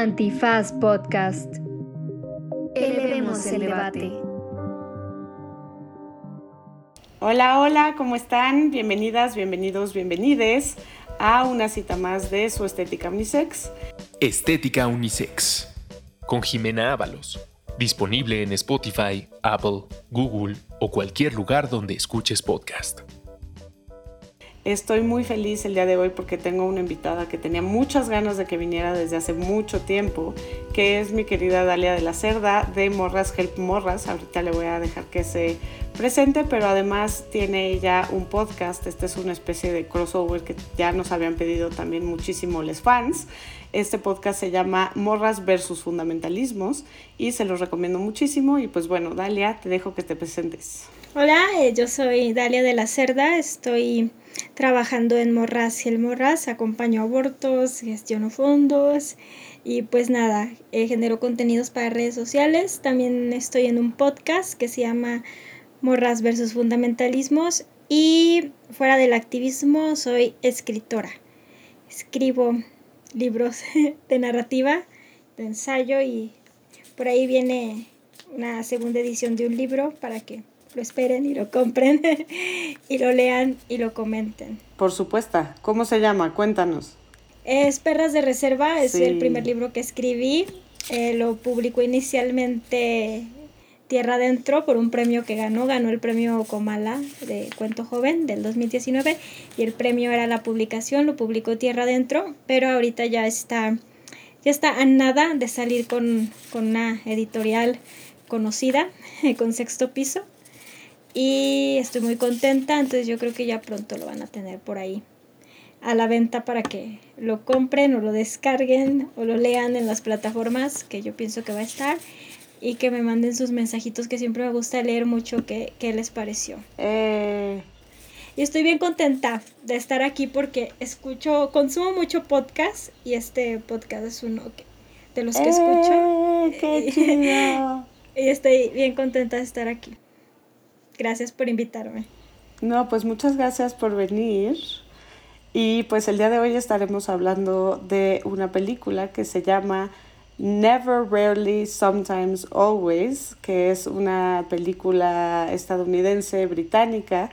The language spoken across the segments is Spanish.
Antifaz Podcast. Elevemos el debate. Hola, hola, ¿cómo están? Bienvenidas, bienvenidos, bienvenides a una cita más de su Estética Unisex. Estética Unisex. Con Jimena Ábalos. Disponible en Spotify, Apple, Google o cualquier lugar donde escuches podcast. Estoy muy feliz el día de hoy porque tengo una invitada que tenía muchas ganas de que viniera desde hace mucho tiempo, que es mi querida Dalia de la Cerda de Morras Help Morras. Ahorita le voy a dejar que se presente, pero además tiene ella un podcast. Este es una especie de crossover que ya nos habían pedido también muchísimo los fans. Este podcast se llama Morras versus Fundamentalismos y se los recomiendo muchísimo. Y pues bueno, Dalia, te dejo que te presentes. Hola, eh, yo soy Dalia de la Cerda, estoy trabajando en Morras y el Morras, acompaño abortos, gestiono fondos y pues nada, eh, genero contenidos para redes sociales. También estoy en un podcast que se llama Morras versus Fundamentalismos y fuera del activismo soy escritora. Escribo libros de narrativa, de ensayo y por ahí viene una segunda edición de un libro para que lo esperen y lo compren y lo lean y lo comenten. Por supuesto. ¿Cómo se llama? Cuéntanos. Es Perras de Reserva, es el primer libro que escribí. Eh, lo publicó inicialmente Tierra Adentro por un premio que ganó. Ganó el premio Comala de Cuento Joven del 2019 y el premio era la publicación, lo publicó Tierra Adentro, pero ahorita ya está, ya está a nada de salir con, con una editorial conocida, con sexto piso y estoy muy contenta, entonces yo creo que ya pronto lo van a tener por ahí a la venta para que lo compren o lo descarguen o lo lean en las plataformas que yo pienso que va a estar y que me manden sus mensajitos que siempre me gusta leer mucho qué, les pareció. Eh. Y estoy bien contenta de estar aquí porque escucho, consumo mucho podcast y este podcast es uno de los que escucho. Eh, y estoy bien contenta de estar aquí. Gracias por invitarme. No, pues muchas gracias por venir. Y pues el día de hoy estaremos hablando de una película que se llama Never, Rarely, Sometimes, Always, que es una película estadounidense, británica.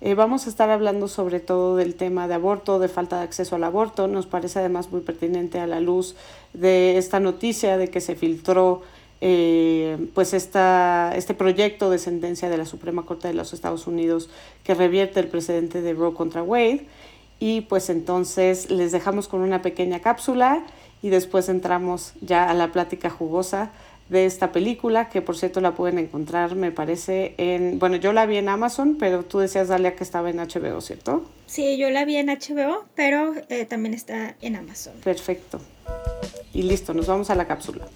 Eh, vamos a estar hablando sobre todo del tema de aborto, de falta de acceso al aborto. Nos parece además muy pertinente a la luz de esta noticia de que se filtró eh, pues esta, este proyecto de sentencia de la Suprema Corte de los Estados Unidos que revierte el precedente de Roe contra Wade. Y pues entonces les dejamos con una pequeña cápsula y después entramos ya a la plática jugosa de esta película, que por cierto la pueden encontrar, me parece, en, bueno, yo la vi en Amazon, pero tú decías, Dalia, que estaba en HBO, ¿cierto? Sí, yo la vi en HBO, pero eh, también está en Amazon. Perfecto. Y listo, nos vamos a la cápsula.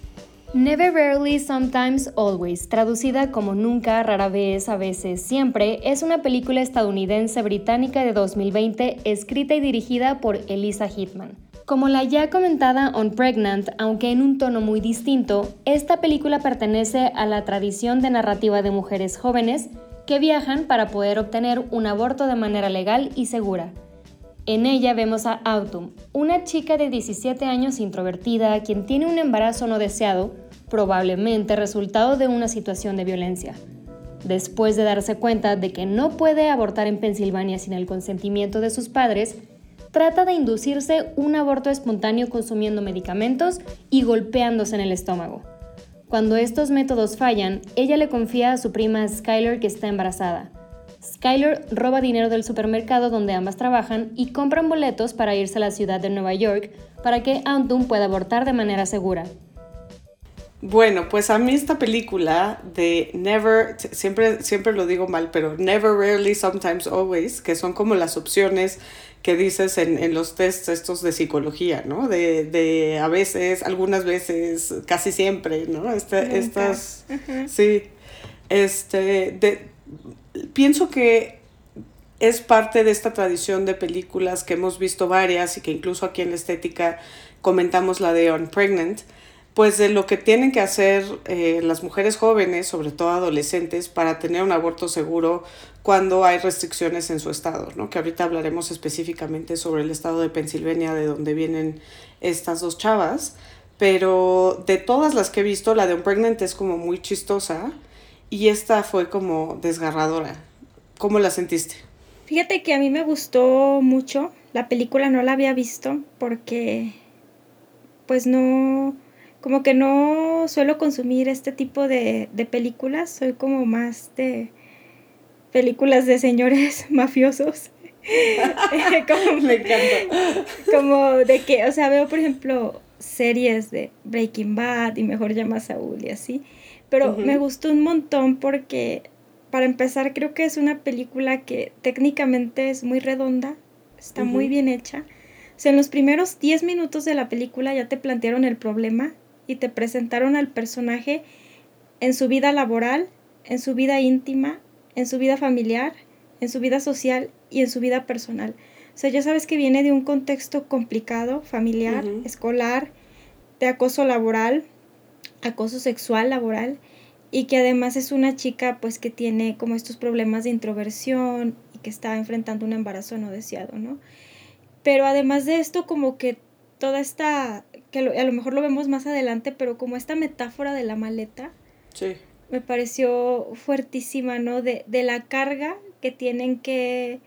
Never, rarely, sometimes, always, traducida como nunca, rara vez, a veces, siempre, es una película estadounidense británica de 2020 escrita y dirigida por Elisa Hitman. Como la ya comentada On Pregnant, aunque en un tono muy distinto, esta película pertenece a la tradición de narrativa de mujeres jóvenes que viajan para poder obtener un aborto de manera legal y segura. En ella vemos a Autumn, una chica de 17 años introvertida quien tiene un embarazo no deseado, probablemente resultado de una situación de violencia. Después de darse cuenta de que no puede abortar en Pensilvania sin el consentimiento de sus padres, trata de inducirse un aborto espontáneo consumiendo medicamentos y golpeándose en el estómago. Cuando estos métodos fallan, ella le confía a su prima Skyler que está embarazada. Skyler roba dinero del supermercado donde ambas trabajan y compran boletos para irse a la ciudad de Nueva York para que Autumn pueda abortar de manera segura. Bueno, pues a mí esta película de Never, siempre, siempre lo digo mal, pero Never, Rarely, Sometimes, Always, que son como las opciones que dices en, en los tests estos de psicología, ¿no? De, de, a veces, algunas veces, casi siempre, ¿no? Este, estas, sí, este, de, pienso que es parte de esta tradición de películas que hemos visto varias y que incluso aquí en la estética comentamos la de On Pregnant, pues de lo que tienen que hacer eh, las mujeres jóvenes, sobre todo adolescentes, para tener un aborto seguro cuando hay restricciones en su estado, ¿no? Que ahorita hablaremos específicamente sobre el estado de Pensilvania, de donde vienen estas dos chavas. pero de todas las que he visto, la de Pregnant es como muy chistosa y esta fue como desgarradora. ¿Cómo la sentiste? Fíjate que a mí me gustó mucho. La película no la había visto porque pues no, como que no suelo consumir este tipo de, de películas. Soy como más de películas de señores mafiosos. como, me encanta. Como de que, o sea, veo por ejemplo series de Breaking Bad y Mejor llama a Saúl y así. Pero me gustó un montón porque, para empezar, creo que es una película que técnicamente es muy redonda, está muy bien hecha. O sea, en los primeros 10 minutos de la película ya te plantearon el problema y te presentaron al personaje en su vida laboral, en su vida íntima, en su vida familiar, en su vida social y en su vida personal. O sea, ya sabes que viene de un contexto complicado, familiar, escolar, de acoso laboral, acoso sexual laboral, y que además es una chica pues que tiene como estos problemas de introversión y que está enfrentando un embarazo no deseado, ¿no? Pero además de esto como que toda esta, que a lo mejor lo vemos más adelante, pero como esta metáfora de la maleta, sí. me pareció fuertísima, ¿no? De, de la carga que tienen que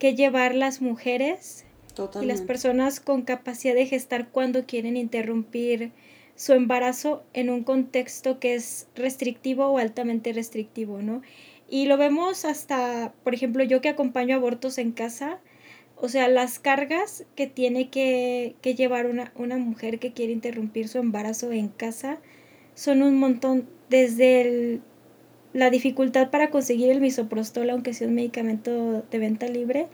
que llevar las mujeres y las personas con capacidad de gestar cuando quieren interrumpir su embarazo en un contexto que es restrictivo o altamente restrictivo, ¿no? Y lo vemos hasta, por ejemplo, yo que acompaño abortos en casa, o sea, las cargas que tiene que, que llevar una, una mujer que quiere interrumpir su embarazo en casa son un montón, desde la dificultad para conseguir el misoprostol, aunque sea un medicamento de venta libre,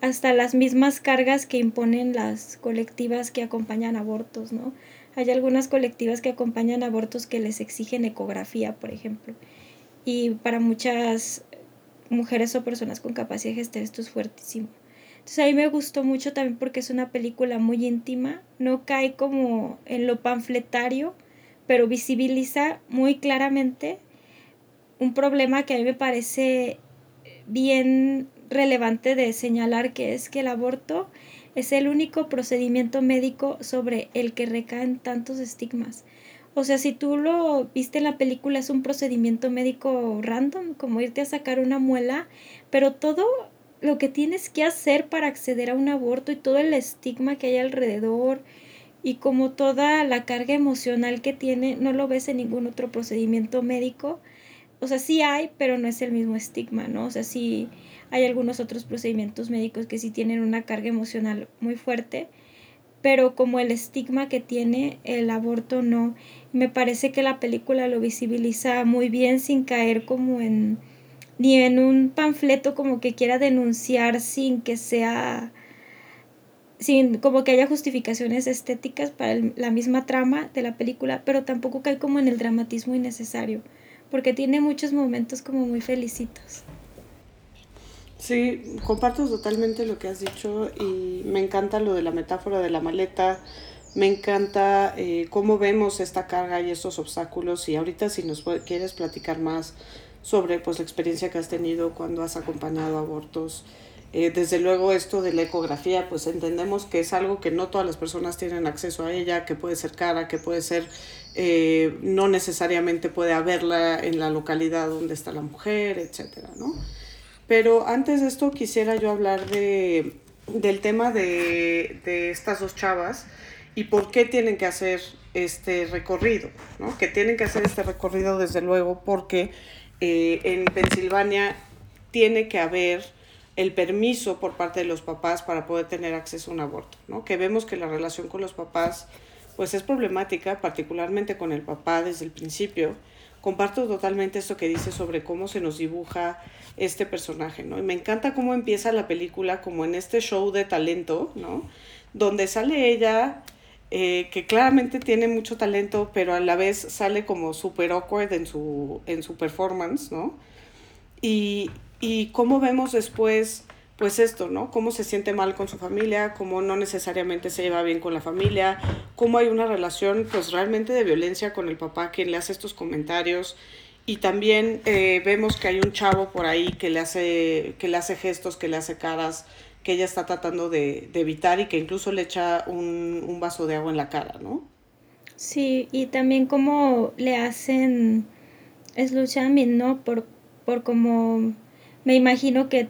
hasta las mismas cargas que imponen las colectivas que acompañan abortos, ¿no? Hay algunas colectivas que acompañan abortos que les exigen ecografía, por ejemplo. Y para muchas mujeres o personas con capacidad de gestar esto es fuertísimo. Entonces a mí me gustó mucho también porque es una película muy íntima, no cae como en lo panfletario, pero visibiliza muy claramente un problema que a mí me parece bien relevante de señalar, que es que el aborto es el único procedimiento médico sobre el que recaen tantos estigmas. O sea, si tú lo viste en la película, es un procedimiento médico random, como irte a sacar una muela, pero todo lo que tienes que hacer para acceder a un aborto y todo el estigma que hay alrededor y como toda la carga emocional que tiene, no lo ves en ningún otro procedimiento médico o sea, sí hay, pero no es el mismo estigma, ¿no? O sea, sí hay algunos otros procedimientos médicos que sí tienen una carga emocional muy fuerte, pero como el estigma que tiene el aborto no. Me parece que la película lo visibiliza muy bien sin caer como en ni en un panfleto como que quiera denunciar sin que sea sin como que haya justificaciones estéticas para la misma trama de la película, pero tampoco cae como en el dramatismo innecesario porque tiene muchos momentos como muy felicitos. Sí, comparto totalmente lo que has dicho y me encanta lo de la metáfora de la maleta, me encanta eh, cómo vemos esta carga y estos obstáculos y ahorita si nos quieres platicar más sobre pues la experiencia que has tenido cuando has acompañado abortos. Eh, desde luego esto de la ecografía, pues entendemos que es algo que no todas las personas tienen acceso a ella, que puede ser cara, que puede ser eh, no necesariamente puede haberla en la localidad donde está la mujer, etcétera, ¿no? Pero antes de esto quisiera yo hablar de, del tema de, de estas dos chavas y por qué tienen que hacer este recorrido, ¿no? Que tienen que hacer este recorrido desde luego porque eh, en Pensilvania tiene que haber el permiso por parte de los papás para poder tener acceso a un aborto, ¿no? Que vemos que la relación con los papás pues es problemática, particularmente con el papá desde el principio. Comparto totalmente esto que dice sobre cómo se nos dibuja este personaje, ¿no? Y me encanta cómo empieza la película como en este show de talento, ¿no? Donde sale ella, eh, que claramente tiene mucho talento, pero a la vez sale como súper awkward en su, en su performance, ¿no? Y, y cómo vemos después pues esto, ¿no? Cómo se siente mal con su familia, cómo no necesariamente se lleva bien con la familia, cómo hay una relación pues realmente de violencia con el papá quien le hace estos comentarios y también eh, vemos que hay un chavo por ahí que le hace, que le hace gestos, que le hace caras, que ella está tratando de, evitar y que incluso le echa un, un, vaso de agua en la cara, ¿no? Sí, y también como le hacen shaming, ¿no? Por, por como me imagino que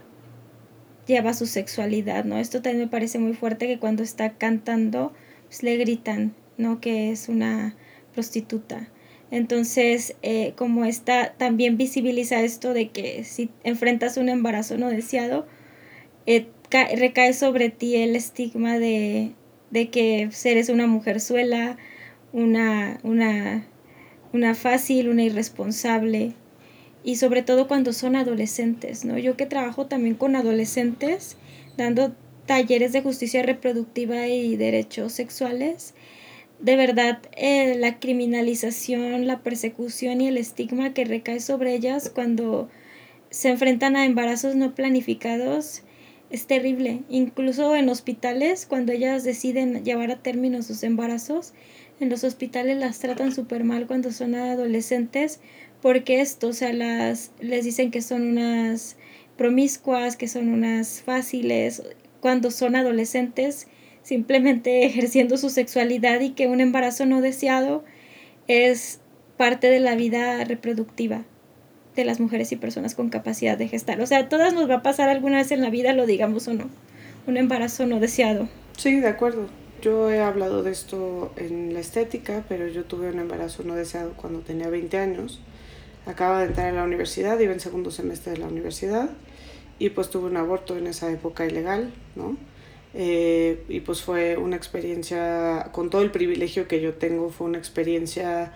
lleva su sexualidad, ¿no? Esto también me parece muy fuerte que cuando está cantando, pues le gritan, ¿no? Que es una prostituta. Entonces, eh, como está, también visibiliza esto de que si enfrentas un embarazo no deseado, eh, recae sobre ti el estigma de, de que eres una mujer suela, una, una, una fácil, una irresponsable, y sobre todo cuando son adolescentes, ¿no? Yo que trabajo también con adolescentes, dando talleres de justicia reproductiva y derechos sexuales, de verdad eh, la criminalización, la persecución y el estigma que recae sobre ellas cuando se enfrentan a embarazos no planificados es terrible. Incluso en hospitales, cuando ellas deciden llevar a término sus embarazos, en los hospitales las tratan súper mal cuando son adolescentes, porque esto, o sea, las, les dicen que son unas promiscuas, que son unas fáciles, cuando son adolescentes simplemente ejerciendo su sexualidad y que un embarazo no deseado es parte de la vida reproductiva de las mujeres y personas con capacidad de gestar. O sea, a todas nos va a pasar alguna vez en la vida, lo digamos o no, un embarazo no deseado. Sí, de acuerdo. Yo he hablado de esto en la estética, pero yo tuve un embarazo no deseado cuando tenía 20 años. Acaba de entrar a la universidad, iba en segundo semestre de la universidad y pues tuve un aborto en esa época ilegal, ¿no? Eh, y pues fue una experiencia, con todo el privilegio que yo tengo, fue una experiencia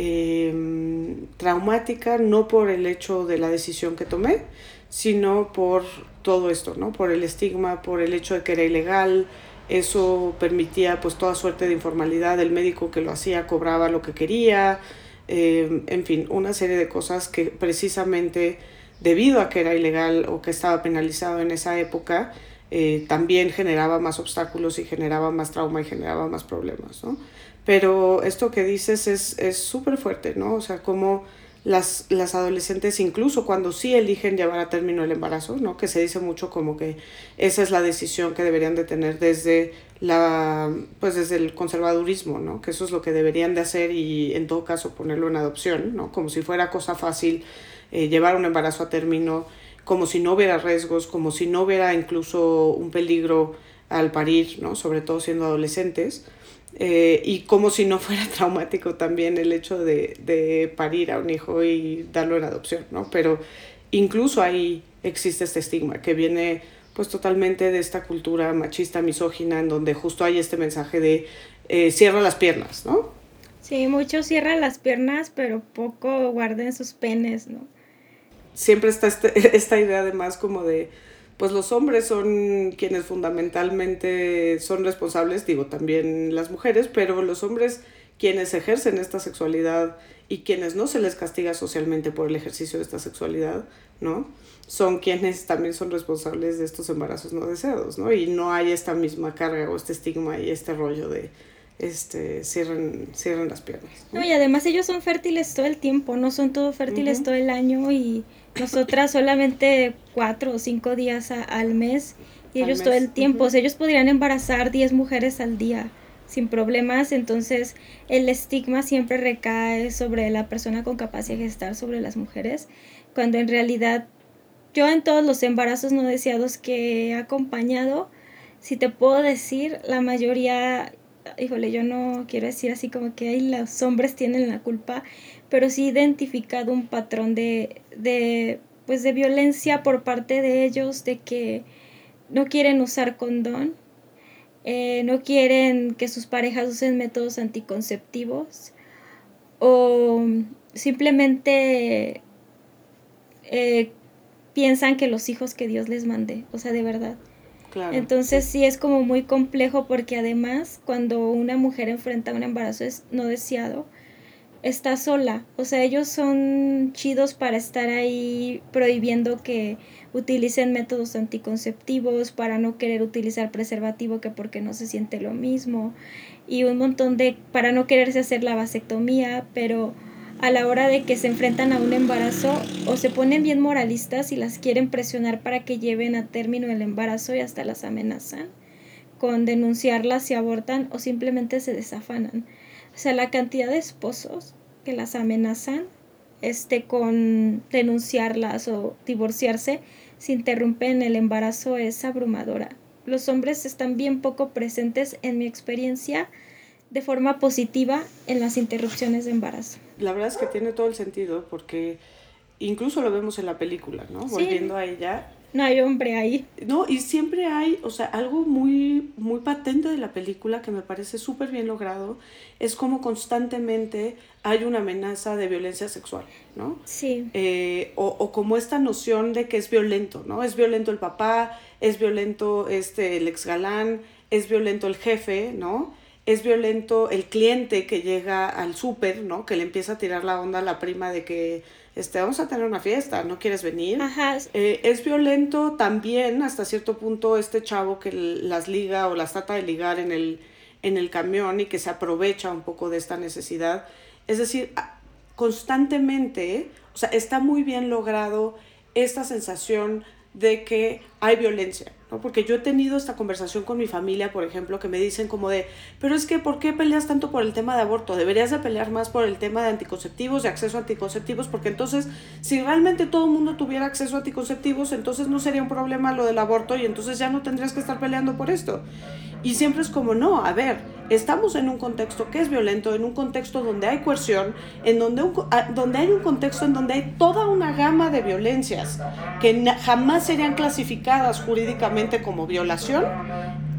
em, traumática, no por el hecho de la decisión que tomé, sino por todo esto, ¿no? Por el estigma, por el hecho de que era ilegal, eso permitía pues toda suerte de informalidad, el médico que lo hacía cobraba lo que quería, em, en fin, una serie de cosas que precisamente debido a que era ilegal o que estaba penalizado en esa época, eh, también generaba más obstáculos y generaba más trauma y generaba más problemas, ¿no? Pero esto que dices es súper fuerte, ¿no? O sea, como las, las adolescentes, incluso cuando sí eligen llevar a término el embarazo, ¿no? Que se dice mucho como que esa es la decisión que deberían de tener desde la, pues desde el conservadurismo, ¿no? Que eso es lo que deberían de hacer y en todo caso ponerlo en adopción, ¿no? Como si fuera cosa fácil eh, llevar un embarazo a término como si no hubiera riesgos, como si no hubiera incluso un peligro al parir, ¿no? sobre todo siendo adolescentes, eh, y como si no fuera traumático también el hecho de, de, parir a un hijo y darlo en adopción, ¿no? Pero incluso ahí existe este estigma que viene pues totalmente de esta cultura machista, misógina, en donde justo hay este mensaje de eh, cierra las piernas, ¿no? Sí, muchos cierran las piernas, pero poco guarden sus penes, ¿no? siempre está este, esta idea además como de, pues los hombres son quienes fundamentalmente son responsables, digo también las mujeres, pero los hombres quienes ejercen esta sexualidad y quienes no se les castiga socialmente por el ejercicio de esta sexualidad, ¿no? Son quienes también son responsables de estos embarazos no deseados, ¿no? Y no hay esta misma carga o este estigma y este rollo de, este, cierran, cierran las piernas. ¿no? y además ellos son fértiles todo el tiempo, no son todos fértiles todo el año y nosotras solamente cuatro o cinco días al mes y ellos todo el tiempo. ellos podrían embarazar 10 mujeres al día sin problemas, entonces el estigma siempre recae sobre la persona con capacidad de gestar sobre las mujeres, cuando en realidad yo en todos los embarazos no deseados que he acompañado, si te puedo decir, la mayoría, híjole, yo no quiero decir así como que ahí los hombres tienen la culpa, pero sí identificado un patrón de, de, pues de violencia por parte de ellos, de que no quieren usar condón, eh, no quieren que sus parejas usen métodos anticonceptivos o simplemente eh, piensan que los hijos que Dios les mande, o sea, de verdad. Entonces sí. es como muy complejo porque además cuando una mujer enfrenta un embarazo es no deseado, está sola. O sea, ellos son chidos para estar ahí prohibiendo que utilicen métodos anticonceptivos, para no querer utilizar preservativo que porque no se siente lo mismo y un montón de para no quererse hacer la vasectomía, pero a la hora de que se enfrentan a un embarazo o se ponen bien moralistas y las quieren presionar para que lleven a término el embarazo y hasta las amenazan con denunciarlas si abortan o simplemente se desafanan. O sea, la cantidad de esposos que las amenazan este, con denunciarlas o divorciarse si interrumpen el embarazo es abrumadora. Los hombres están bien poco presentes en mi experiencia de forma positiva en las interrupciones de embarazo. La verdad es que tiene todo el sentido porque incluso lo vemos en la película, ¿no? Volviendo a ella, no hay hombre ahí. No, y siempre hay, o sea, algo muy, muy patente de la película que me parece súper bien logrado, es como constantemente hay una amenaza de violencia sexual, ¿no? Sí. Eh, o, o, como esta noción de que es violento, ¿no? Es violento el papá, es violento este, el ex galán, es violento el jefe, ¿no? Es violento el cliente que llega al súper, ¿no? Que le empieza a tirar la onda a la prima de que este, vamos a tener una fiesta, ¿no quieres venir? Ajá. Eh, es violento también hasta cierto punto este chavo que las liga o las trata de ligar en el, en el camión y que se aprovecha un poco de esta necesidad. Es decir, constantemente, o sea, está muy bien logrado esta sensación de que hay violencia, ¿no? Porque yo he tenido esta conversación con mi familia, por ejemplo, que me dicen como de, pero es que, ¿por qué peleas tanto por el tema de aborto? Deberías de pelear más por el tema de anticonceptivos, de acceso a anticonceptivos, porque entonces, si realmente todo el mundo tuviera acceso a anticonceptivos, entonces no sería un problema lo del aborto y entonces ya no tendrías que estar peleando por esto. Y siempre es como, no, a ver, estamos en un contexto que es violento, en un contexto donde hay coerción, en donde, donde hay un contexto en donde hay toda una gama de violencias que jamás serían clasificadas jurídicamente como violación,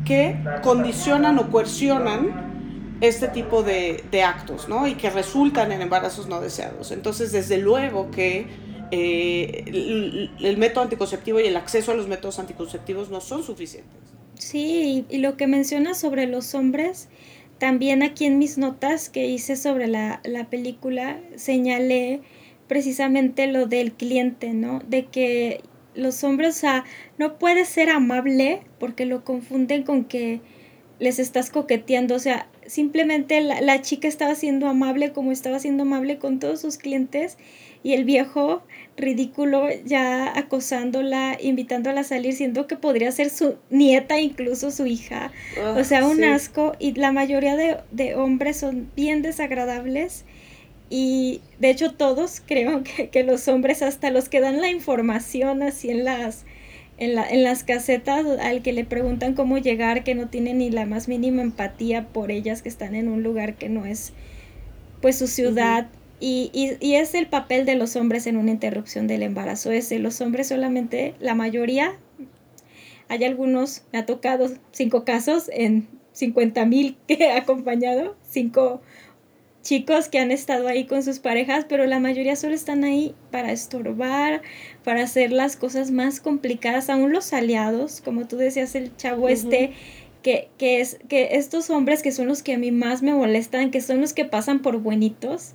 que condicionan o coercionan este tipo de, actos, ¿no? Y que resultan en embarazos no deseados. Entonces, desde luego que eh, el, el método anticonceptivo y el acceso a los métodos anticonceptivos no son suficientes. Sí, y, lo que mencionas sobre los hombres, también aquí en mis notas que hice sobre la, la película, señalé precisamente lo del cliente, ¿no? De que los hombres, o sea, no puede ser amable porque lo confunden con que les estás coqueteando, o sea, simplemente la, la, chica estaba siendo amable como estaba siendo amable con todos sus clientes y el viejo ridículo ya acosándola, invitándola a salir, siendo que podría ser su nieta, incluso su hija. o sea, un asco. Y la mayoría de, de, hombres son bien desagradables. Y de hecho todos creo que, que, los hombres, hasta los que dan la información así en las, en, la, en las casetas, al que le preguntan cómo llegar, que no tienen ni la más mínima empatía por ellas que están en un lugar que no es pues su ciudad. Y, y, y, es el papel de los hombres en una interrupción del embarazo. Es de los hombres solamente, la mayoría, hay algunos, me ha tocado cinco casos en 50 mil que he acompañado, cinco chicos que han estado ahí con sus parejas, pero la mayoría solo están ahí para estorbar, para hacer las cosas más complicadas, aún los aliados, como tú decías, el chavo este. Que, que, es, que estos hombres que son los que a mí más me molestan, que son los que pasan por buenitos,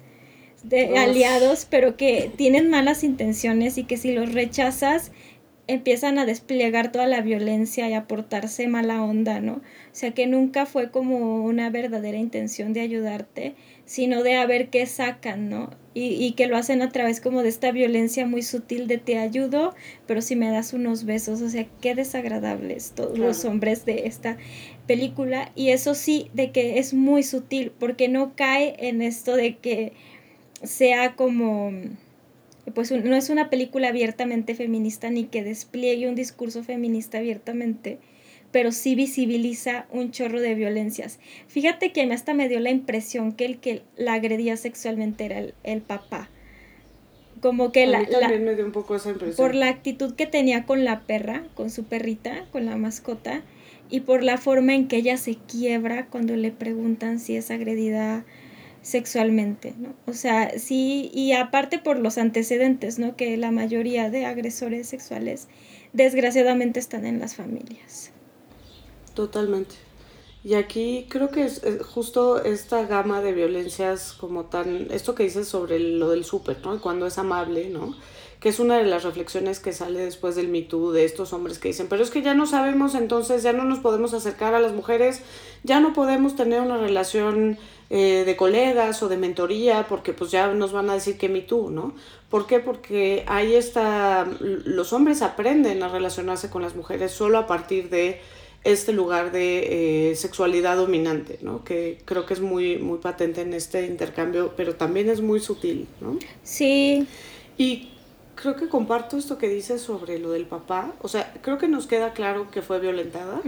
de aliados, pero que tienen malas intenciones y que si los rechazas empiezan a desplegar toda la violencia y a portarse mala onda, ¿no? O sea que nunca fue como una verdadera intención de ayudarte, sino de a ver qué sacan, ¿no? Y, y que lo hacen a través como de esta violencia muy sutil de te ayudo, pero si me das unos besos, o sea, qué desagradables todos los hombres de esta película. Y eso sí, de que es muy sutil, porque no cae en esto de que sea como, pues no es una película abiertamente feminista ni que despliegue un discurso feminista abiertamente, pero sí visibiliza un chorro de violencias. Fíjate que hasta me dio la impresión que el que la agredía sexualmente era el, papá. Como que la, también me dio un poco esa impresión. Por la actitud que tenía con la perra, con su perrita, con la mascota, y por la forma en que ella se quiebra cuando le preguntan si es agredida sexualmente, ¿no? O sea, sí, y aparte por los antecedentes, ¿no? Que la mayoría de agresores sexuales desgraciadamente están en las familias. Totalmente. Y aquí creo que es, justo esta gama de violencias como tan, esto que dices sobre lo del súper, ¿no? Cuando es amable, ¿no? Que es una de las reflexiones que sale después del Me Too de estos hombres que dicen, pero es que ya no sabemos, entonces ya no nos podemos acercar a las mujeres, ya no podemos tener una relación eh, de colegas o de mentoría, porque pues ya nos van a decir que Me Too, ¿no? ¿Por qué? Porque ahí está, los hombres aprenden a relacionarse con las mujeres solo a partir de este lugar de eh, sexualidad dominante, ¿no? Que creo que es muy, muy patente en este intercambio, pero también es muy sutil, ¿no? Sí. Y creo que comparto esto que dices sobre lo del papá. O sea, creo que nos queda claro que fue violentada.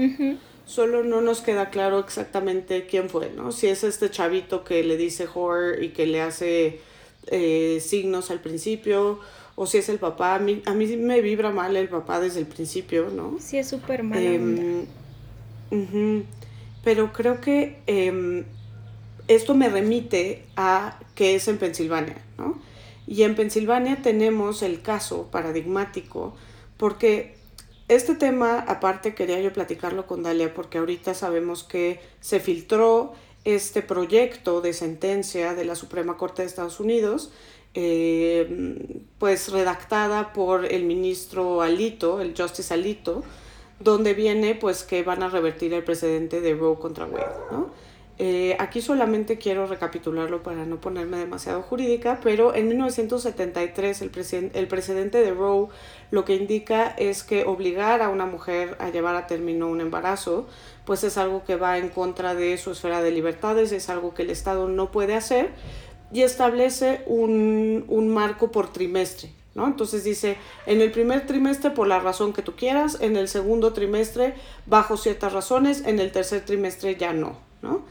Solo no nos queda claro exactamente quién fue, ¿no? Si es este chavito que le dice horror y que le hace eh, signos al principio, o si es el papá. A mí, a mí me vibra mal el papá desde el principio, ¿no? Sí, es súper mal. Em, pero creo que em, esto me remite a que es en Pensilvania, ¿no? Y en Pensilvania tenemos el caso paradigmático, porque este tema, aparte, quería yo platicarlo con Dalia, porque ahorita sabemos que se filtró este proyecto de sentencia de la Suprema Corte de Estados Unidos, eh, pues redactada por el ministro Alito, el Justice Alito, donde viene pues que van a revertir el precedente de Roe contra Wade, ¿no? Eh, aquí solamente quiero recapitularlo para no ponerme demasiado jurídica, pero en 1973 el, el precedente de Roe lo que indica es que obligar a una mujer a llevar a término un embarazo, pues es algo que va en contra de su esfera de libertades, es algo que el Estado no puede hacer y establece un, un marco por trimestre. ¿No? Entonces dice, en el primer trimestre por la razón que tú quieras, en el segundo trimestre bajo ciertas razones, en el tercer trimestre ya no, ¿no?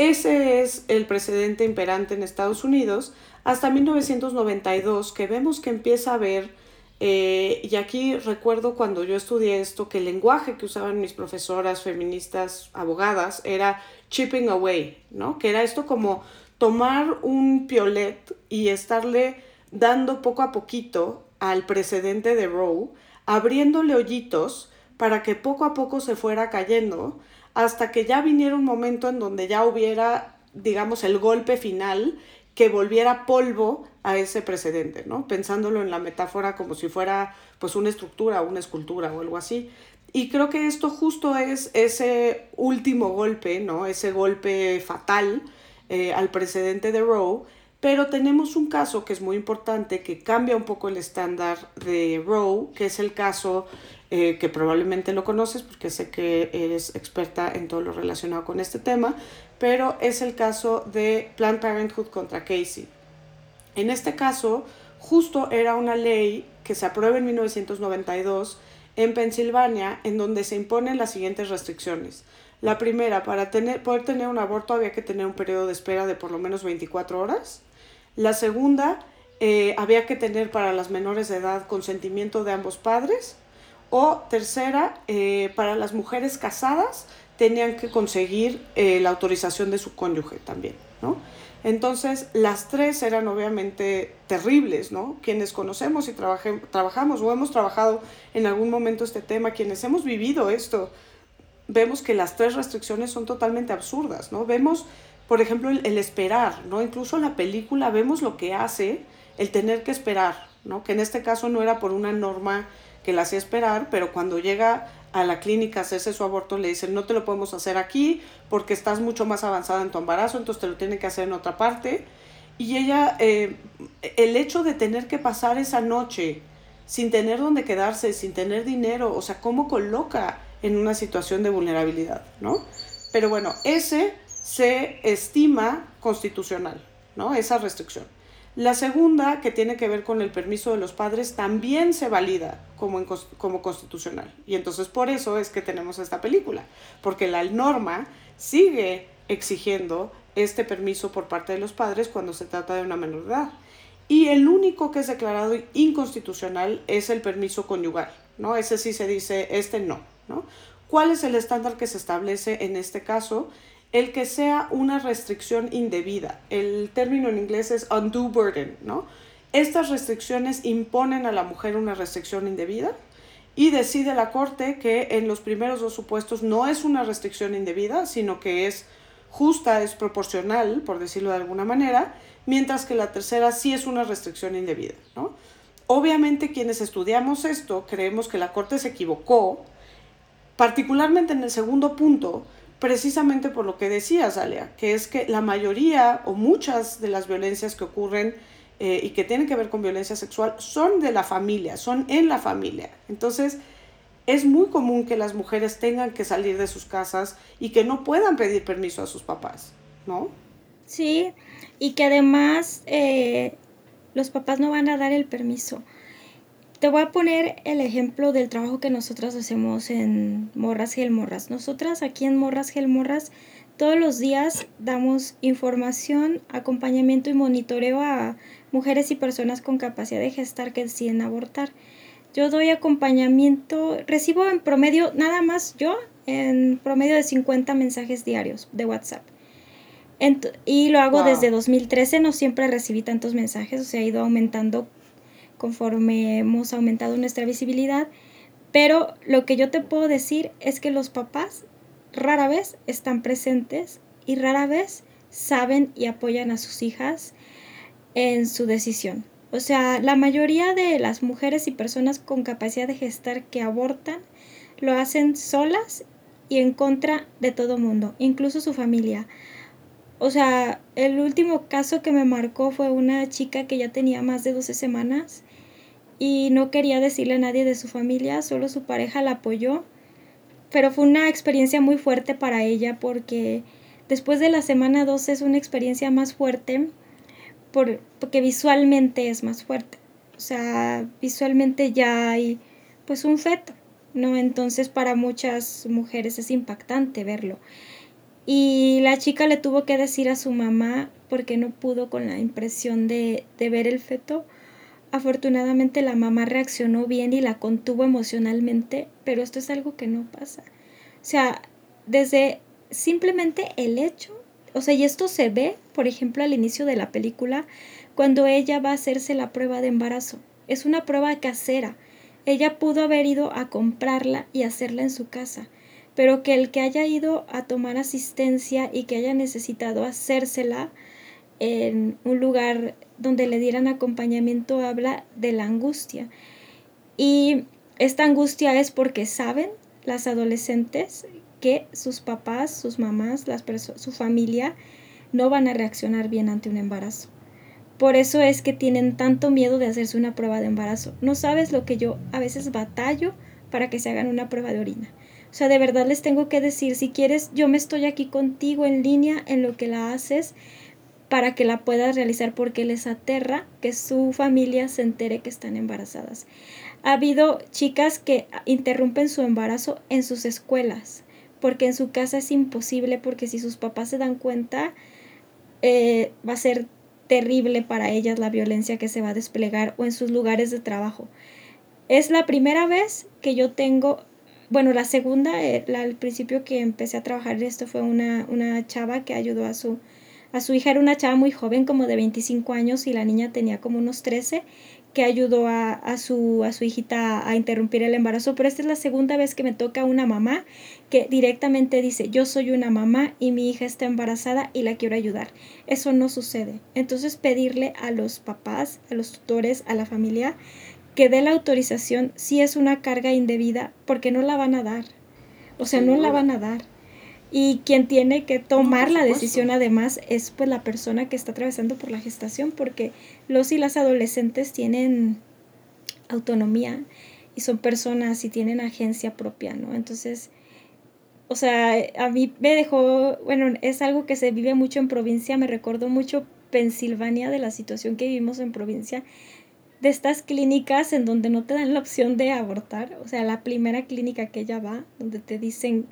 Ese es el precedente imperante en Estados Unidos hasta 1992, que vemos que empieza a haber, eh, y aquí recuerdo cuando yo estudié esto, que el lenguaje que usaban mis profesoras feministas, abogadas, era chipping away, ¿no? Que era esto como tomar un piolet y estarle dando poco a poquito al precedente de Roe, abriéndole hoyitos para que poco a poco se fuera cayendo hasta que ya viniera un momento en donde ya hubiera, digamos, el golpe final que volviera polvo a ese precedente, ¿no? Pensándolo en la metáfora como si fuera pues una estructura, una escultura o algo así. Y creo que esto justo es ese último golpe, ¿no? Ese golpe fatal eh, al precedente de Roe, pero tenemos un caso que es muy importante, que cambia un poco el estándar de Roe, que es el caso eh, que probablemente lo conoces porque sé que eres experta en todo lo relacionado con este tema, pero es el caso de Planned Parenthood contra Casey. En este caso, justo era una ley que se aprueba en 1992 en Pensilvania, en donde se imponen las siguientes restricciones. La primera, para tener, poder tener un aborto había que tener un periodo de espera de por lo menos 24 horas. La segunda, eh, había que tener para las menores de edad consentimiento de ambos padres. O tercera, eh, para las mujeres casadas tenían que conseguir eh, la autorización de su cónyuge también, ¿no? Entonces, las tres eran obviamente terribles, ¿no? Quienes conocemos y trabajamos o hemos trabajado en algún momento este tema, quienes hemos vivido esto, vemos que las tres restricciones son totalmente absurdas, ¿no? Vemos, por ejemplo, el, el esperar, ¿no? Incluso en la película vemos lo que hace el tener que esperar, ¿no? Que en este caso no era por una norma que la hacía esperar, pero cuando llega a la clínica a hacerse su aborto le dicen no te lo podemos hacer aquí porque estás mucho más avanzada en tu embarazo, entonces te lo tienen que hacer en otra parte. Y ella, eh, el hecho de tener que pasar esa noche sin tener dónde quedarse, sin tener dinero, o sea, cómo coloca en una situación de vulnerabilidad, ¿no? Pero bueno, ese se estima constitucional, ¿no? Esa restricción. La segunda, que tiene que ver con el permiso de los padres, también se valida como, como constitucional. Y entonces por eso es que tenemos esta película, porque la norma sigue exigiendo este permiso por parte de los padres cuando se trata de una menor edad. Y el único que es declarado inconstitucional es el permiso conyugal, ¿no? Ese sí se dice, este no, ¿no? ¿Cuál es el estándar que se establece en este caso? El que sea una restricción indebida. El término en inglés es undue burden, ¿no? Estas restricciones imponen a la mujer una restricción indebida y decide la Corte que en los primeros dos supuestos no es una restricción indebida, sino que es justa, es proporcional, por decirlo de alguna manera, mientras que la tercera sí es una restricción indebida, ¿no? Obviamente quienes estudiamos esto creemos que la Corte se equivocó, particularmente en el segundo punto, precisamente por lo que decías, Alia, que es que la mayoría o muchas de las violencias que ocurren eh, y que tienen que ver con violencia sexual son de la familia, son en la familia. Entonces, es muy común que las mujeres tengan que salir de sus casas y que no puedan pedir permiso a sus papás, ¿no? Sí, y que además eh, los papás no van a dar el permiso. Te voy a poner el ejemplo del trabajo que nosotras hacemos en Morras Gelmorras. Nosotras aquí en Morras Gelmorras todos los días damos información, acompañamiento y monitoreo a mujeres y personas con capacidad de gestar que deciden abortar. Yo doy acompañamiento, recibo en promedio, nada más yo, en promedio de 50 mensajes diarios de WhatsApp. y lo hago desde 2013, no siempre recibí tantos mensajes, o sea, ha ido aumentando conforme hemos aumentado nuestra visibilidad. Pero lo que yo te puedo decir es que los papás rara vez están presentes y rara vez saben y apoyan a sus hijas en su decisión. O sea, la mayoría de las mujeres y personas con capacidad de gestar que abortan lo hacen solas y en contra de todo mundo, incluso su familia. O sea, el último caso que me marcó fue una chica que ya tenía más de 12 semanas y no quería decirle a nadie de su familia, solo su pareja la apoyó. Pero fue una experiencia muy fuerte para ella porque después de la semana 12 es una experiencia más fuerte porque visualmente es más fuerte. O sea, visualmente ya hay pues un feto, ¿no? Entonces para muchas mujeres es impactante verlo. Y la chica le tuvo que decir a su mamá porque no pudo con la impresión de, de ver el feto Afortunadamente la mamá reaccionó bien y la contuvo emocionalmente, pero esto es algo que no pasa. O sea, desde simplemente el hecho, o sea, y esto se ve, por ejemplo, al inicio de la película, cuando ella va a hacerse la prueba de embarazo. Es una prueba casera. Ella pudo haber ido a comprarla y hacerla en su casa, pero que el que haya ido a tomar asistencia y que haya necesitado hacérsela en un lugar donde le dieran acompañamiento habla de la angustia. Y esta angustia es porque saben las adolescentes que sus papás, sus mamás, las su familia no van a reaccionar bien ante un embarazo. Por eso es que tienen tanto miedo de hacerse una prueba de embarazo. No sabes lo que yo a veces batallo para que se hagan una prueba de orina. O sea, de verdad les tengo que decir, si quieres, yo me estoy aquí contigo en línea en lo que la haces para que la puedas realizar porque les aterra que su familia se entere que están embarazadas. Ha habido chicas que interrumpen su embarazo en sus escuelas porque en su casa es imposible porque si sus papás se dan cuenta eh, va a ser terrible para ellas la violencia que se va a desplegar o en sus lugares de trabajo. Es la primera vez que yo tengo, bueno, la segunda, eh, al principio que empecé a trabajar esto fue una, una chava que ayudó a su a su hija era una chava muy joven, como de 25 años, y la niña tenía como unos 13, que ayudó a, su, a su hijita a, interrumpir el embarazo. Pero esta es la segunda vez que me toca una mamá que directamente dice, yo soy una mamá y mi hija está embarazada y la quiero ayudar. Eso no sucede. Entonces pedirle a los papás, a los tutores, a la familia, que dé la autorización si es una carga indebida, porque no la van a dar. O sea, no la van a dar. Y quien tiene que tomar la decisión además es pues la persona que está atravesando por la gestación, porque los y las adolescentes tienen autonomía y son personas y tienen agencia propia, ¿no? Entonces, o sea, a mí me dejó, bueno, es algo que se vive mucho en provincia, me recordó mucho Pensilvania de la situación que vivimos en provincia, de estas clínicas en donde no te dan la opción de abortar, o sea, la primera clínica que ella va, donde te dicen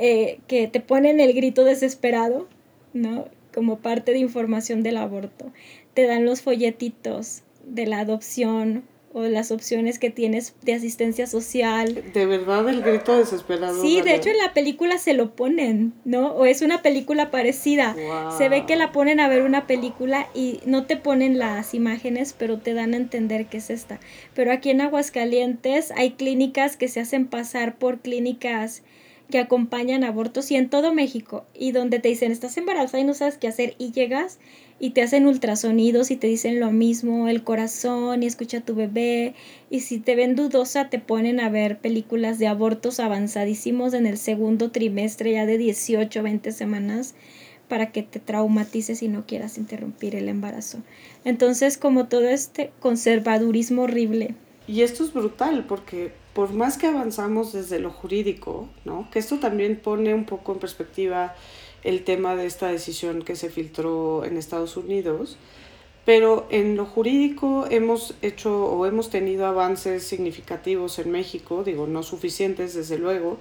eh, que te ponen el grito desesperado, ¿no? Como parte de información del aborto. Te dan los folletitos de la adopción o las opciones que tienes de asistencia social. De verdad el grito desesperado. Sí, de hecho en la película se lo ponen, ¿no? O es una película parecida. Se ve que la ponen a ver una película y no te ponen las imágenes, pero te dan a entender que es esta. Pero aquí en Aguascalientes hay clínicas que se hacen pasar por clínicas que acompañan abortos y en todo México y donde te dicen estás embarazada y no sabes qué hacer y llegas y te hacen ultrasonidos y te dicen lo mismo, el corazón y escucha a tu bebé y si te ven dudosa te ponen a ver películas de abortos avanzadísimos en el segundo trimestre ya de 18 20 semanas para que te traumatices y no quieras interrumpir el embarazo. Entonces como todo este conservadurismo horrible. Y esto es brutal porque por más que avanzamos desde lo jurídico, ¿no? que esto también pone un poco en perspectiva el tema de esta decisión que se filtró en Estados Unidos, pero en lo jurídico hemos hecho o hemos tenido avances significativos en México, digo, no suficientes desde luego,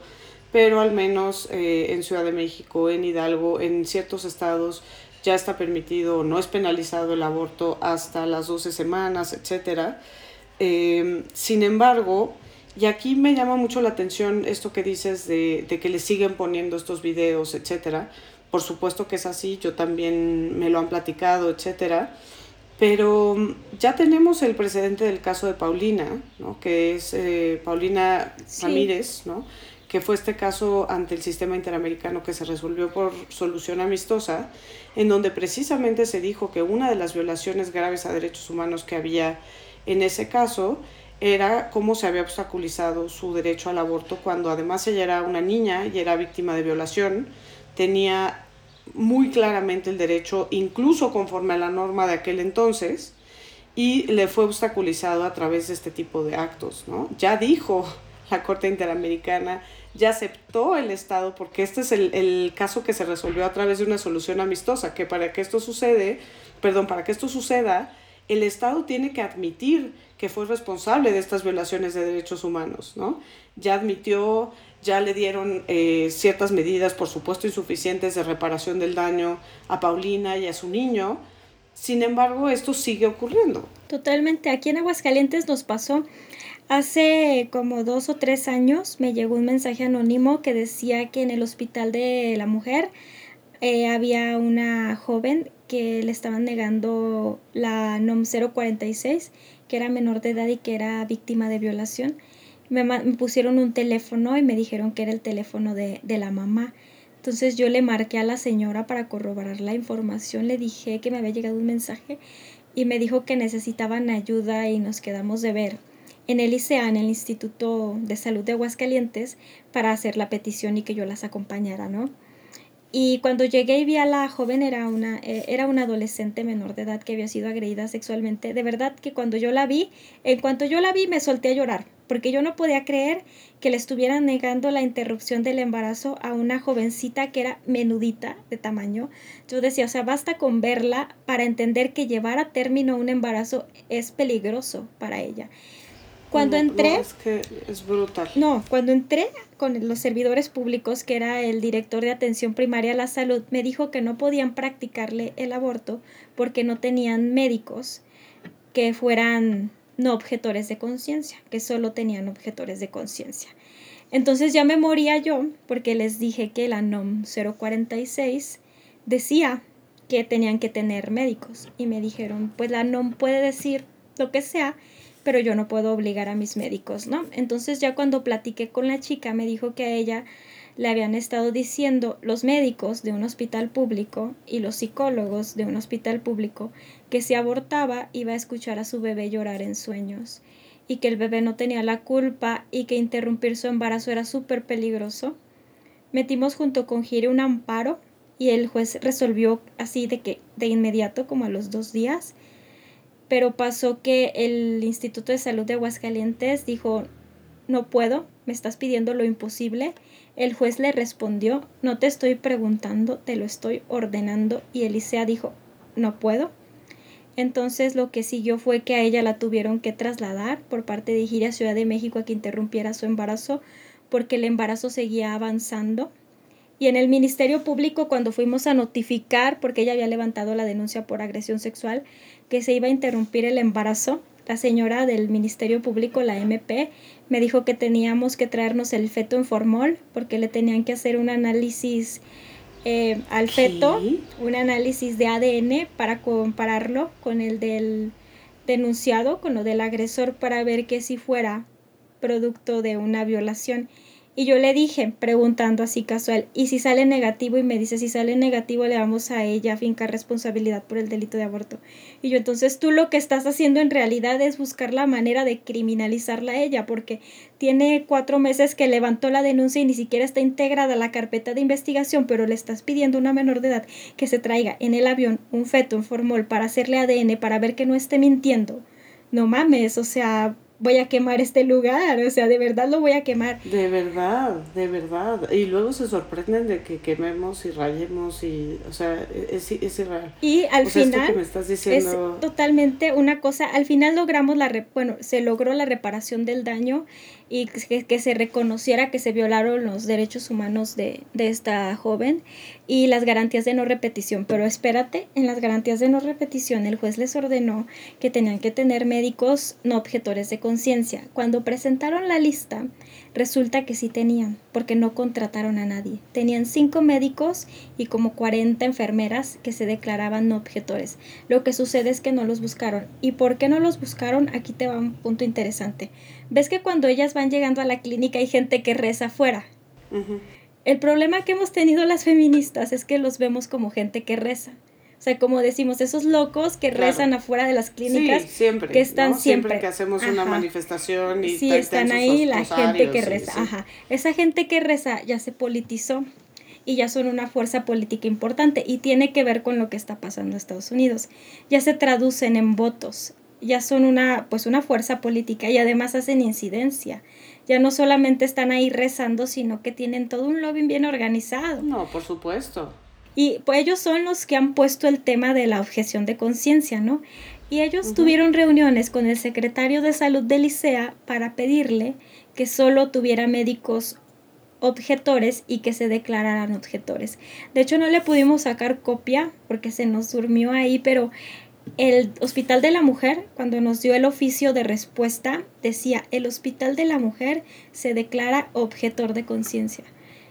pero al menos eh, en Ciudad de México, en Hidalgo, en ciertos estados ya está permitido, no es penalizado el aborto hasta las 12 semanas, etc. Em, sin embargo, y aquí me llama mucho la atención esto que dices de, de que le siguen poniendo estos videos, etcétera. Por supuesto que es así, yo también me lo han platicado, etcétera. Pero mm, ya tenemos el precedente del caso de Paulina, ¿no? que es eh, Paulina Ramírez, ¿no? que fue este caso ante el sistema interamericano que se resolvió por solución amistosa, en donde precisamente se dijo que una de las violaciones graves a derechos humanos que había en ese caso era cómo se había obstaculizado su derecho al aborto cuando además ella era una niña y era víctima de violación, tenía muy claramente el derecho, incluso conforme a la norma de aquel entonces, y le fue obstaculizado a través de este tipo de actos. ¿no? Ya dijo la Corte Interamericana, ya aceptó el Estado, porque este es el, el, caso que se resolvió a través de una solución amistosa, que para que esto sucede, perdón, para que esto suceda, el Estado tiene que admitir que fue responsable de estas violaciones de derechos humanos, ¿no? Ya admitió, ya le dieron eh, ciertas medidas, por supuesto insuficientes, de reparación del daño a Paulina y a su niño. Sin embargo, esto sigue ocurriendo. Totalmente. Aquí en Aguascalientes nos pasó. Hace como dos o tres años me llegó un mensaje anónimo que decía que en el hospital de la mujer eh, había una joven que le estaban negando la NOM 046, que era menor de edad y que era víctima de violación. Me, me pusieron un teléfono y me dijeron que era el teléfono de, de la mamá. Entonces yo le marqué a la señora para corroborar la información, le dije que me había llegado un mensaje y me dijo que necesitaban ayuda y nos quedamos de ver en el ICEA, en el Instituto de Salud de Aguascalientes, para hacer la petición y que yo las acompañara, ¿no? Y cuando llegué y vi a la joven, era una, eh, era una adolescente menor de edad que había sido agredida sexualmente. De verdad que cuando yo la vi, en cuanto yo la vi, me solté a llorar, porque yo no podía creer que le estuvieran negando la interrupción del embarazo a una jovencita que era menudita de tamaño. Yo decía, o sea, basta con verla para entender que llevar a término un embarazo es peligroso para ella. Cuando entré... es que es brutal. No, cuando entré con los servidores públicos, que era el director de atención primaria a la salud, me dijo que no podían practicarle el aborto porque no tenían médicos que fueran no objetores de conciencia, que solo tenían objetores de conciencia. Entonces ya me moría yo porque les dije que la NOM 046 decía que tenían que tener médicos y me dijeron, pues la NOM puede decir lo que sea, pero yo no puedo obligar a mis médicos, ¿no? Entonces ya cuando platiqué con la chica me dijo que a ella le habían estado diciendo los médicos de un hospital público y los psicólogos de un hospital público que si abortaba iba a escuchar a su bebé llorar en sueños y que el bebé no tenía la culpa y que interrumpir su embarazo era súper peligroso. Metimos junto con Gire un amparo y el juez resolvió así de que de inmediato como a los dos días pero pasó que el Instituto de Salud de Aguascalientes dijo, no puedo, me estás pidiendo lo imposible. El juez le respondió, no te estoy preguntando, te lo estoy ordenando. Y Elisea dijo, no puedo. Entonces lo que siguió fue que a ella la tuvieron que trasladar por parte de Gira Ciudad de México a que interrumpiera su embarazo porque el embarazo seguía avanzando. Y en el Ministerio Público, cuando fuimos a notificar, porque ella había levantado la denuncia por agresión sexual, que se iba a interrumpir el embarazo, la señora del Ministerio Público, la MP, me dijo que teníamos que traernos el feto en formol porque le tenían que hacer un análisis eh, al feto, un análisis de ADN para compararlo con el del denunciado, con lo del agresor, para ver que si fuera producto de una violación. Y yo le dije, preguntando así casual, ¿y si sale negativo? Y me dice, si sale negativo le vamos a ella fincar responsabilidad por el delito de aborto. Y yo, entonces tú lo que estás haciendo en realidad es buscar la manera de criminalizarla a ella, porque tiene cuatro meses que levantó la denuncia y ni siquiera está integrada a la carpeta de investigación, pero le estás pidiendo a una menor de edad que se traiga en el avión un feto, un formol, para hacerle ADN, para ver que no esté mintiendo. No mames, o sea, voy a quemar este lugar, o sea, de verdad lo voy a quemar. De verdad, de verdad. Y luego se sorprenden de que quememos y rayemos y, o sea, es, es irreal. Y al final es totalmente una cosa, al final logramos la, bueno, se logró la reparación del daño y que, se reconociera que se violaron los derechos humanos de, de, esta joven y las garantías de no repetición. Pero espérate, en las garantías de no repetición el juez les ordenó que tenían que tener médicos no objetores de conciencia. Cuando presentaron la lista, resulta que sí tenían, porque no contrataron a nadie. Tenían cinco médicos y como 40 enfermeras que se declaraban no objetores. Lo que sucede es que no los buscaron. ¿Y por qué no los buscaron? Aquí te va un punto interesante ves que cuando ellas van llegando a la clínica hay gente que reza afuera. El problema que hemos tenido las feministas es que los vemos como gente que reza. O sea, como decimos, esos locos que rezan afuera de las clínicas, siempre, que están siempre. que hacemos una manifestación y sí, están ahí la gente que reza. Ajá. Esa gente que reza ya se politizó y ya son una fuerza política importante y tiene que ver con lo que está pasando en Estados Unidos. Ya se traducen en votos ya son una, pues una fuerza política y además hacen incidencia. Ya no solamente están ahí rezando, sino que tienen todo un lobbying bien organizado. No, por supuesto. Y pues ellos son los que han puesto el tema de la objeción de conciencia, ¿no? Y ellos tuvieron reuniones con el secretario de salud de Licea para pedirle que solo tuviera médicos objetores y que se declararan objetores. De hecho, no le pudimos sacar copia porque se nos durmió ahí, pero el Hospital de la Mujer, cuando nos dio el oficio de respuesta, decía, el Hospital de la Mujer se declara objetor de conciencia.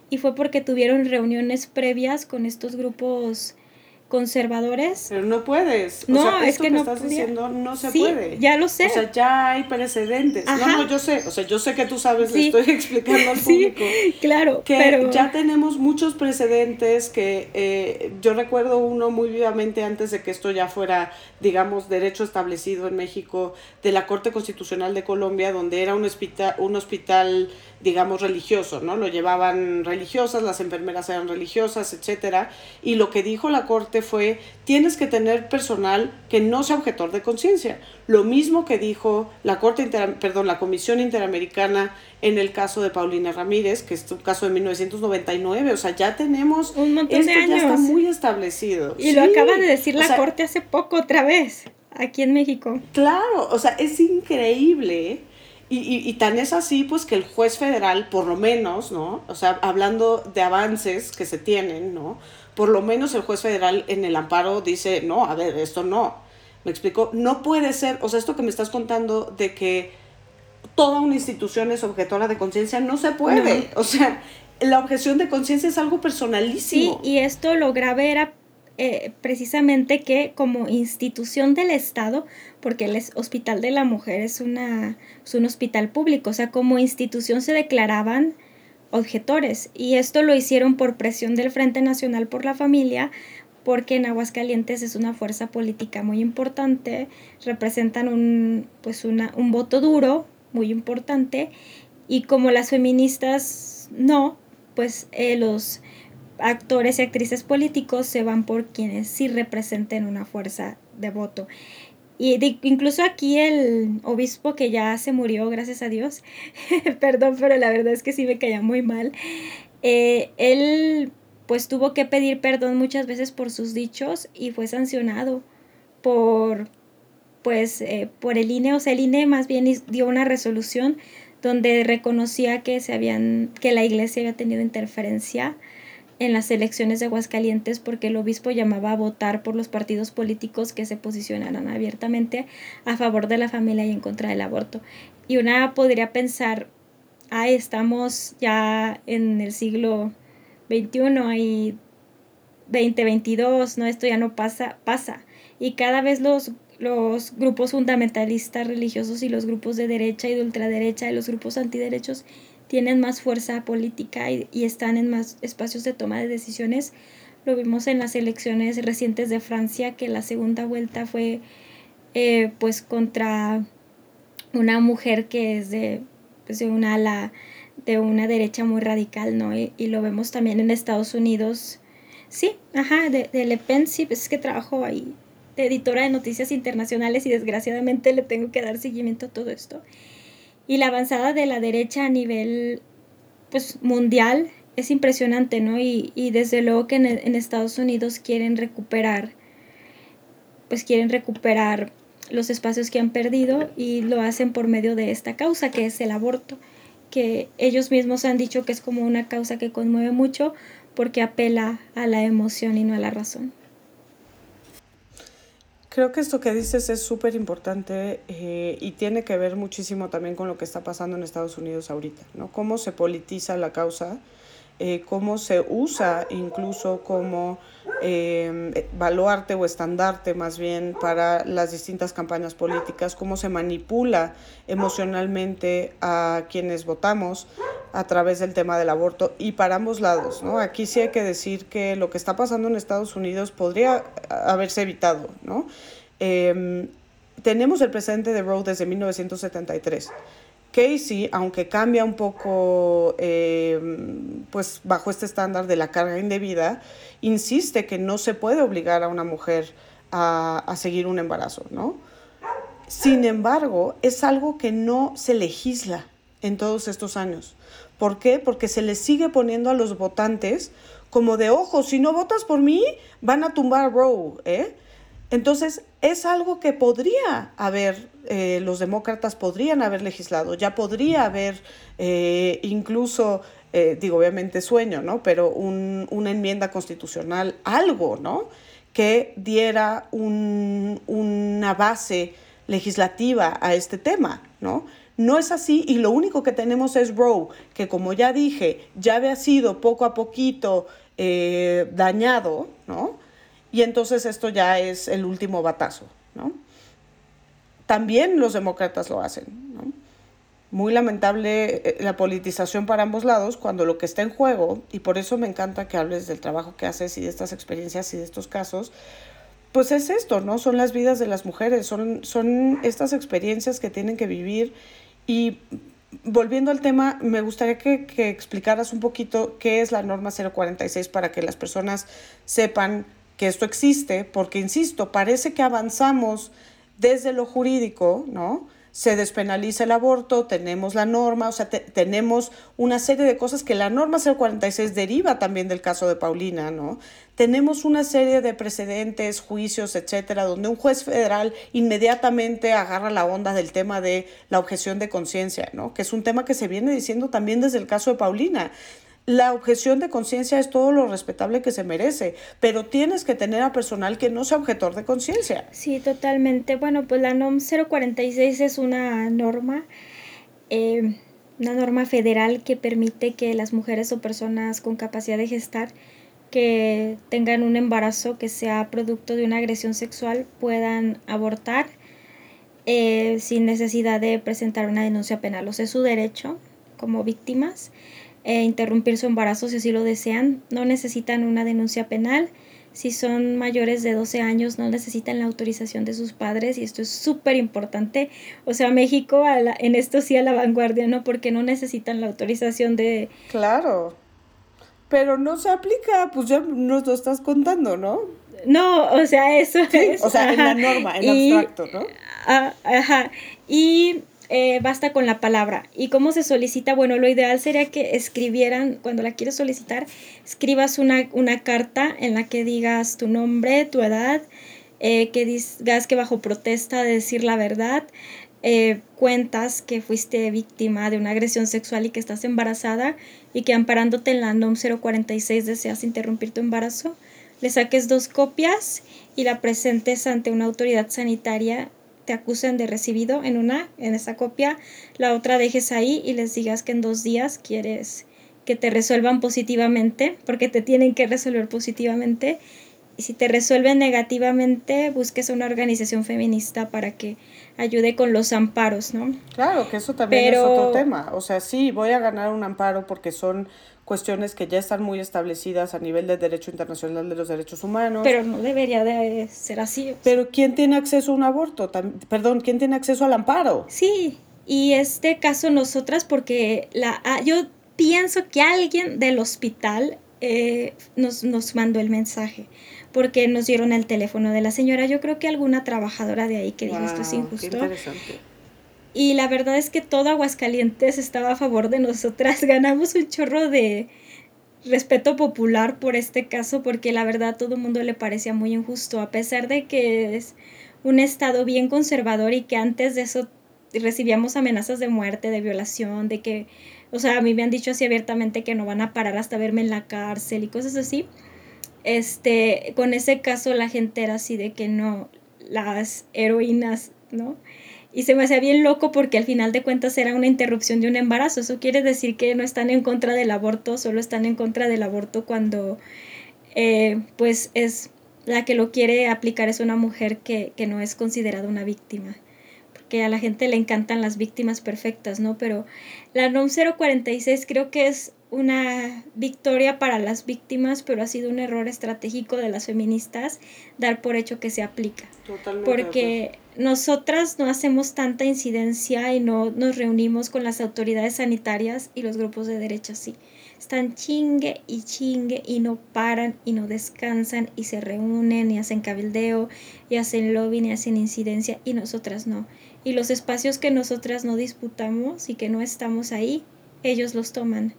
Y fue porque tuvieron reuniones previas con estos grupos conservadores. Pero no puedes. No, es que, no estás diciendo no se puede. Ya lo sé. O sea, ya hay precedentes. No, no, yo sé. O sea, yo sé que tú sabes, le estoy explicando al público. claro. Que pero... ya tenemos muchos precedentes que eh, yo recuerdo uno muy vivamente antes de que esto ya fuera, digamos, derecho establecido en México, de la Corte Constitucional de Colombia, donde era un hospital, un hospital digamos, religioso, ¿no? Lo llevaban religiosas, las enfermeras eran religiosas, etcétera, y lo que dijo la corte fue, tienes que tener personal que no sea objetor de conciencia. Lo mismo que dijo la corte perdón, la Comisión Interamericana en el caso de Paulina Ramírez, que es un caso de 1999, o sea, ya tenemos un montón de años. ya está muy establecido. Y lo acaba de decir la corte hace poco otra vez aquí en México. Claro, o sea, es increíble y, y, y, tan es así, pues, que el juez federal, por lo menos, ¿no? O sea, hablando de avances que se tienen, ¿no? Por lo menos el juez federal en el amparo dice, no, a ver, esto no. Me explico, no puede ser, o sea, esto que me estás contando de que toda una institución es objetora de conciencia, no se puede. O sea, la objeción de conciencia es algo personalísimo. Sí, y esto lo grave era eh, precisamente que como institución del Estado, porque el Hospital de la Mujer es, una, es un hospital público, o sea, como institución se declaraban objetores y esto lo hicieron por presión del Frente Nacional por la Familia, porque en Aguascalientes es una fuerza política muy importante, representan un, pues una, un voto duro muy importante y como las feministas no, pues eh, los actores y actrices políticos se van por quienes sí representen una fuerza de voto. Y incluso aquí el obispo que ya se murió, gracias a Dios, perdón, pero la verdad es que sí me caía muy mal, eh, él pues tuvo que pedir perdón muchas veces por sus dichos y fue sancionado por pues eh, por el INE, o sea, el INE más bien dio una resolución donde reconocía que se habían que la iglesia había tenido interferencia en las elecciones de Aguascalientes porque el obispo llamaba a votar por los partidos políticos que se posicionaran abiertamente a favor de la familia y en contra del aborto. Y una podría pensar, ah, estamos ya en el siglo XXI y 2022, no, esto ya no pasa, pasa. Y cada vez los, los grupos fundamentalistas religiosos y los grupos de derecha y de ultraderecha y los grupos antiderechos tienen más fuerza política y, están en más espacios de toma de decisiones. Lo vimos en las elecciones recientes de Francia, que la segunda vuelta fue eh, pues contra una mujer que es de, pues, de una ala de una derecha muy radical, ¿no? Y, lo vemos también en Estados Unidos. Sí, ajá, de, de Le Pen, sí, pues es que trabajo ahí de editora de noticias internacionales y desgraciadamente le tengo que dar seguimiento a todo esto. Y la avanzada de la derecha a nivel pues, mundial es impresionante, ¿no? Y, desde luego que en, en, Estados Unidos quieren recuperar, pues quieren recuperar los espacios que han perdido y lo hacen por medio de esta causa que es el aborto, que ellos mismos han dicho que es como una causa que conmueve mucho porque apela a la emoción y no a la razón. Creo que esto que dices es súper importante eh, y tiene que ver muchísimo también con lo que está pasando en Estados Unidos ahorita, ¿no? Cómo se politiza la causa, eh, cómo se usa incluso como eh, baluarte o estandarte más bien para las distintas campañas políticas, cómo se manipula emocionalmente a quienes votamos a través del tema del aborto y para ambos lados, ¿no? Aquí sí hay que decir que lo que está pasando en Estados Unidos podría haberse evitado, ¿no? Em, tenemos el presente de Roe desde 1973. Casey, aunque cambia un poco, em, pues bajo este estándar de la carga indebida, insiste que no se puede obligar a una mujer a, a seguir un embarazo, ¿no? Sin embargo, es algo que no se legisla en todos estos años. ¿Por qué? Porque se les sigue poniendo a los votantes como de ojo, si no votas por mí, van a tumbar Roe, ¿eh? Entonces, es algo que podría haber, eh, los demócratas podrían haber legislado, ya podría haber eh, incluso, eh, digo, obviamente sueño, ¿no? Pero una enmienda constitucional, algo, ¿no? Que diera una base legislativa a este tema, ¿no? No es así y lo único que tenemos es Roe, que como ya dije, ya había sido poco a poquito dañado, ¿no? y entonces esto ya es el último batazo, ¿no? También los demócratas lo hacen. Muy lamentable eh, la politización para ambos lados cuando lo que está en juego, y por eso me encanta que hables del trabajo que haces y de estas experiencias y de estos casos, pues es esto, ¿no? Son las vidas de las mujeres, son, son estas experiencias que tienen que vivir y volviendo al tema, me gustaría que, que, explicaras un poquito qué es la norma 046 para que las personas sepan que esto existe, porque, insisto, parece que avanzamos desde lo jurídico, ¿no? Se despenaliza el aborto, tenemos la norma, o sea, tenemos una serie de cosas que la norma 046 deriva también del caso de Paulina, ¿no? Tenemos una serie de precedentes, juicios, etcétera, donde un juez federal inmediatamente agarra la onda del tema de la objeción de conciencia, ¿no? Que es un tema que se viene diciendo también desde el caso de Paulina la objeción de conciencia es todo lo respetable que se merece, pero tienes que tener a personal que no sea objetor de conciencia. Sí, totalmente. Bueno, pues la NOM 046 es una norma, eh, una norma federal que permite que las mujeres o personas con capacidad de gestar que tengan un embarazo que sea producto de una agresión sexual puedan abortar eh, sin necesidad de presentar una denuncia penal. O sea, es su derecho como víctimas e interrumpir su embarazo si así lo desean. No necesitan una denuncia penal. Si son mayores de 12 años, no necesitan la autorización de sus padres y esto es súper importante. O sea, México en esto sí a la vanguardia, ¿no? Porque no necesitan la autorización de... Claro. Pero no se aplica, pues ya nos lo estás contando, ¿no? No, o sea, eso es. O sea, en la norma, en abstracto, ¿no? Ajá. Y eh, basta con la palabra. ¿Y cómo se solicita? Bueno, lo ideal sería que escribieran, cuando la quieres solicitar, escribas una, una carta en la que digas tu nombre, tu edad, eh, que digas que bajo protesta de decir la verdad, eh, cuentas que fuiste víctima de una agresión sexual y que estás embarazada y que amparándote en la NOM 046 deseas interrumpir tu embarazo, le saques dos copias y la presentes ante una autoridad sanitaria te acusen de recibido en una, en esa copia, la otra dejes ahí y les digas que en dos días quieres que te resuelvan positivamente, porque te tienen que resolver positivamente. Y si te resuelven negativamente, busques una organización feminista para que ayude con los amparos, ¿no? Claro, que eso también es otro tema. O sea, sí, voy a ganar un amparo porque son cuestiones que ya están muy establecidas a nivel del derecho internacional de los derechos humanos. Pero no debería de ser así. Pero ¿quién tiene acceso a un aborto? Perdón, ¿quién tiene acceso al amparo? Sí, y este caso nosotras porque la ah, yo pienso que alguien del hospital eh, nos, nos mandó el mensaje porque nos dieron el teléfono de la señora. Yo creo que alguna trabajadora de ahí que dijo esto es injusto. Y la verdad es que todo Aguascalientes estaba a favor de nosotras. Ganamos un chorro de respeto popular por este caso porque la verdad todo el mundo le parecía muy injusto, a pesar de que es un estado bien conservador y que antes de eso recibíamos amenazas de muerte, de violación, de que, o sea, a mí me han dicho así abiertamente que no van a parar hasta verme en la cárcel y cosas así. Este, con ese caso la gente era así de que no, las heroínas, ¿no? Y se me hacía bien loco porque al final de cuentas era una interrupción de un embarazo. Eso quiere decir que no están en contra del aborto, solo están en contra del aborto cuando eh, pues es la que lo quiere aplicar es una mujer que, que no es considerada una víctima que a la gente le encantan las víctimas perfectas, ¿no? Pero la NOM 046 creo que es una victoria para las víctimas, pero ha sido un error estratégico de las feministas dar por hecho que se aplica. Totalmente porque nosotras no hacemos tanta incidencia y no nos reunimos con las autoridades sanitarias y los grupos de derecha sí. Están chingue y chingue y no paran y no descansan y se reúnen y hacen cabildeo y hacen lobbying y hacen incidencia y nosotras no. Y los espacios que nosotras no disputamos y que no estamos ahí, ellos los toman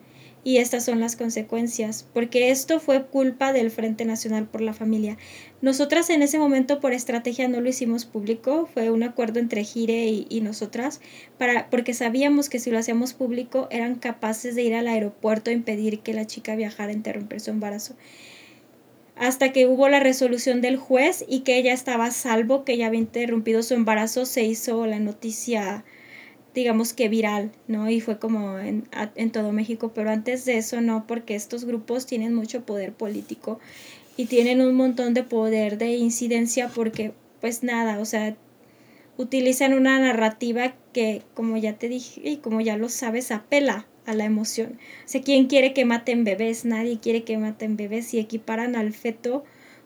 y estas son las consecuencias, porque esto fue culpa del Frente Nacional por la Familia. Nosotras en ese momento por estrategia no lo hicimos público, fue un acuerdo entre Gire y, nosotras, para, porque sabíamos que si lo hacíamos público eran capaces de ir al aeropuerto a impedir que la chica viajara a interrumpir su embarazo. Hasta que hubo la resolución del juez y que ella estaba salvo, que ella había interrumpido su embarazo, se hizo la noticia digamos que viral, ¿no? Y fue como en, en, todo México, pero antes de eso no, porque estos grupos tienen mucho poder político y tienen un montón de poder de incidencia porque, pues nada, o sea, utilizan una narrativa que, como ya te dije y como ya lo sabes, apela a la emoción. O sea, ¿quién quiere que maten bebés? Nadie quiere que maten bebés y equiparan al feto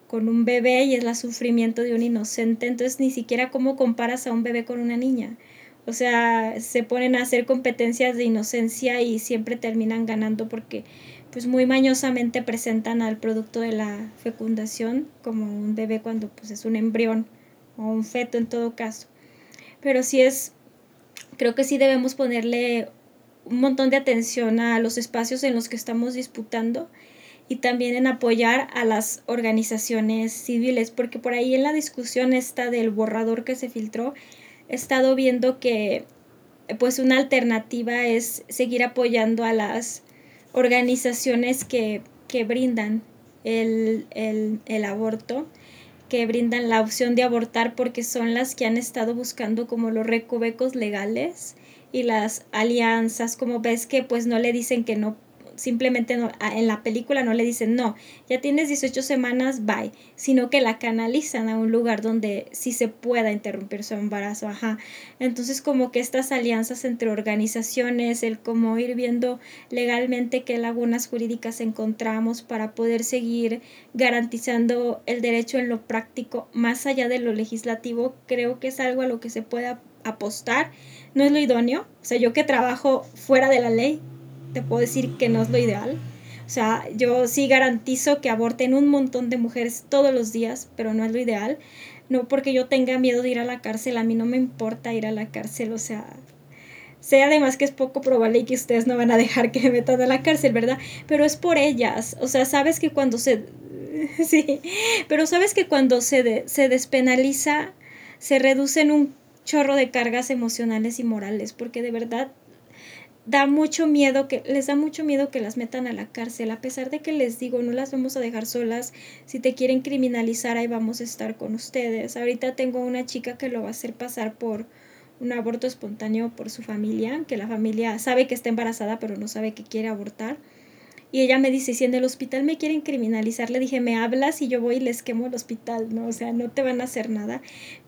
con un bebé y es el sufrimiento de un inocente, entonces ni siquiera cómo comparas a un bebé con una niña. O sea, se ponen a hacer competencias de inocencia y siempre terminan ganando porque pues muy mañosamente presentan al producto de la fecundación como un bebé cuando pues es un embrión o un feto en todo caso. Pero sí es, creo que sí debemos ponerle un montón de atención a los espacios en los que estamos disputando y también en apoyar a las organizaciones civiles, porque por ahí en la discusión esta del borrador que se filtró, estado viendo que pues una alternativa es seguir apoyando a las organizaciones que, brindan el, el, aborto, que brindan la opción de abortar porque son las que han estado buscando como los recovecos legales y las alianzas, como ves que pues no le dicen que no simplemente en la película no le dicen, no, ya tienes 18 semanas, bye, sino que la canalizan a un lugar donde sí se pueda interrumpir su embarazo, ajá. Entonces como que estas alianzas entre organizaciones, el como ir viendo legalmente qué lagunas jurídicas encontramos para poder seguir garantizando el derecho en lo práctico, más allá de lo legislativo, creo que es algo a lo que se pueda apostar. No es lo idóneo, o sea, yo que trabajo fuera de la ley, te puedo decir que no es lo ideal. O sea, yo sí garantizo que aborten un montón de mujeres todos los días, pero no es lo ideal. No porque yo tenga miedo de ir a la cárcel, a mí no me importa ir a la cárcel, o sea, sé además que es poco probable que ustedes no van a dejar que me metan a la cárcel, ¿verdad? Pero es por ellas, o sea, sabes que cuando se... sí, pero sabes que cuando se, se despenaliza, se reducen un chorro de cargas emocionales y morales, porque de verdad da mucho miedo que les da mucho miedo que las metan a la cárcel. A pesar de que les digo no las vamos a dejar solas. Si te quieren criminalizar ahí vamos a estar con ustedes. Ahorita tengo una chica que lo va a hacer pasar por un aborto espontáneo por su familia que la familia sabe que está embarazada pero no sabe que quiere abortar. Y ella me dice si en el hospital me quieren criminalizar le dije me hablas y yo voy y les quemo el hospital no o sea no te van a hacer nada.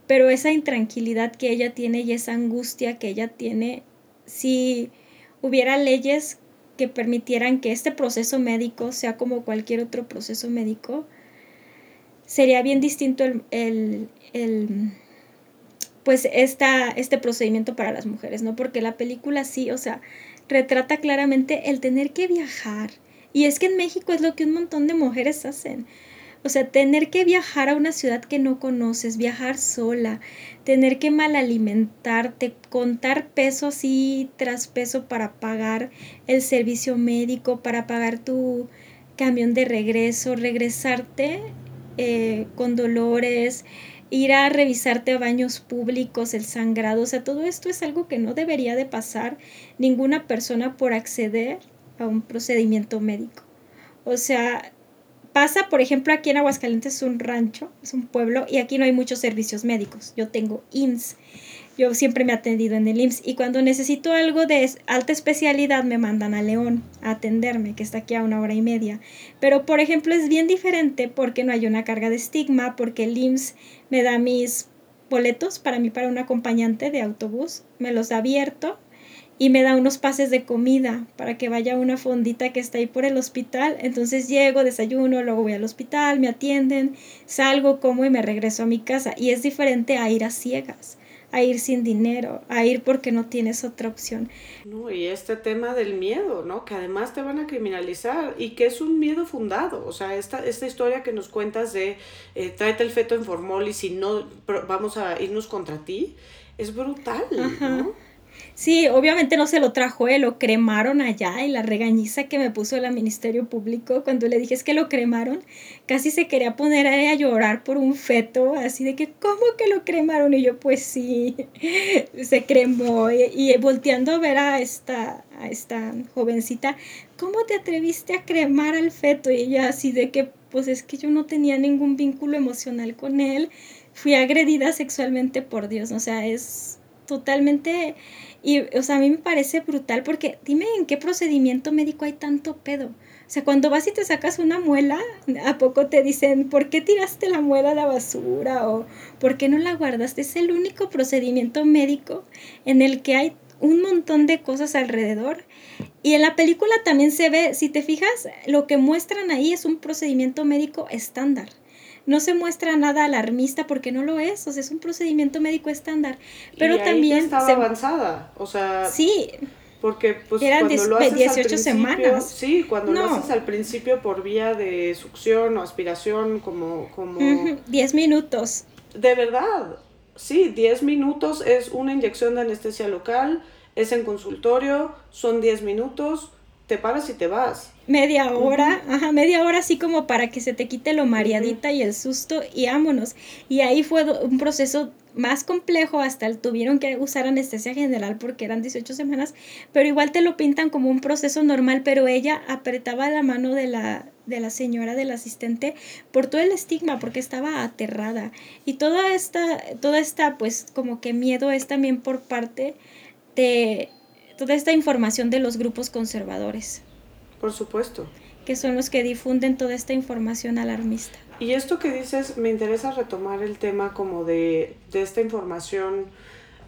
Pero esa intranquilidad que ella tiene y esa angustia que ella tiene sí hubiera leyes que permitieran que este proceso médico sea como cualquier otro proceso médico, sería bien distinto el, pues esta, este procedimiento para las mujeres, ¿no? Porque la película sí, o sea, retrata claramente el tener que viajar. Y es que en México es lo que un montón de mujeres hacen. O sea, tener que viajar a una ciudad que no conoces, viajar sola, tener que mal alimentarte, contar peso así tras peso para pagar el servicio médico, para pagar tu camión de regreso, regresarte eh, con dolores, ir a revisarte a baños públicos, el sangrado, o sea, todo esto es algo que no debería de pasar ninguna persona por acceder a un procedimiento médico. O sea, pasa, por ejemplo, aquí en Aguascalientes es un rancho, es un pueblo, y aquí no hay muchos servicios médicos. Yo tengo IMSS. Yo siempre me he atendido en el IMSS y cuando necesito algo de alta especialidad me mandan a León a atenderme, que está aquí a una hora y media. Pero, por ejemplo, es bien diferente porque no hay una carga de estigma, porque el IMSS me da mis boletos para mí, para un acompañante de autobús, me los da abierto y me da unos pases de comida para que vaya a una fondita que está ahí por el hospital. Entonces llego, desayuno, luego voy al hospital, me atienden, salgo, como y me regreso a mi casa. Y es diferente a ir a ciegas a ir sin dinero, a ir porque no tienes otra opción. No, y este tema del miedo, ¿no? Que además te van a criminalizar y que es un miedo fundado. O sea, esta, esta historia que nos cuentas de eh, tráete el feto en formol y si no, vamos a irnos contra ti, es brutal, ¿no? Sí, obviamente no se lo trajo él, lo cremaron allá y la regañiza que me puso el Ministerio Público cuando le dije es que lo cremaron, casi se quería poner a llorar por un feto, así de que, ¿cómo que lo cremaron? Y yo, pues sí, se cremó. Y, volteando a ver a esta, a esta jovencita, ¿cómo te atreviste a cremar al feto? Y ella así de que, pues es que yo no tenía ningún vínculo emocional con él, fui agredida sexualmente por Dios, o sea, es totalmente y, o sea, a mí me parece brutal porque dime en qué procedimiento médico hay tanto pedo. O sea, cuando vas y te sacas una muela, ¿a poco te dicen, ¿por qué tiraste la muela a la basura? O ¿por qué no la guardaste? Es el único procedimiento médico en el que hay un montón de cosas alrededor. Y en la película también se ve, si te fijas, lo que muestran ahí es un procedimiento médico estándar no se muestra nada alarmista porque no lo es, o sea, es un procedimiento médico estándar. Pero también... estaba avanzada, o sea... Sí. Porque pues Eran cuando lo haces 18 semanas. Sí, cuando lo haces al principio por vía de succión o aspiración, como... como 10 minutos. De verdad, sí, 10 minutos es una inyección de anestesia local, es en consultorio, son 10 minutos, te paras y te vas. Media hora, ajá, media hora así como para que se te quite lo mareadita y el susto y vámonos. Y ahí fue un proceso más complejo, hasta el, tuvieron que usar anestesia general porque eran 18 semanas, pero igual te lo pintan como un proceso normal, pero ella apretaba la mano de la, de la señora, del asistente, por todo el estigma, porque estaba aterrada. Y toda esta, toda esta, pues como que miedo es también por parte de toda esta información de los grupos conservadores. Por supuesto. Que son los que difunden toda esta información alarmista. Y esto que dices, me interesa retomar el tema como de, esta información.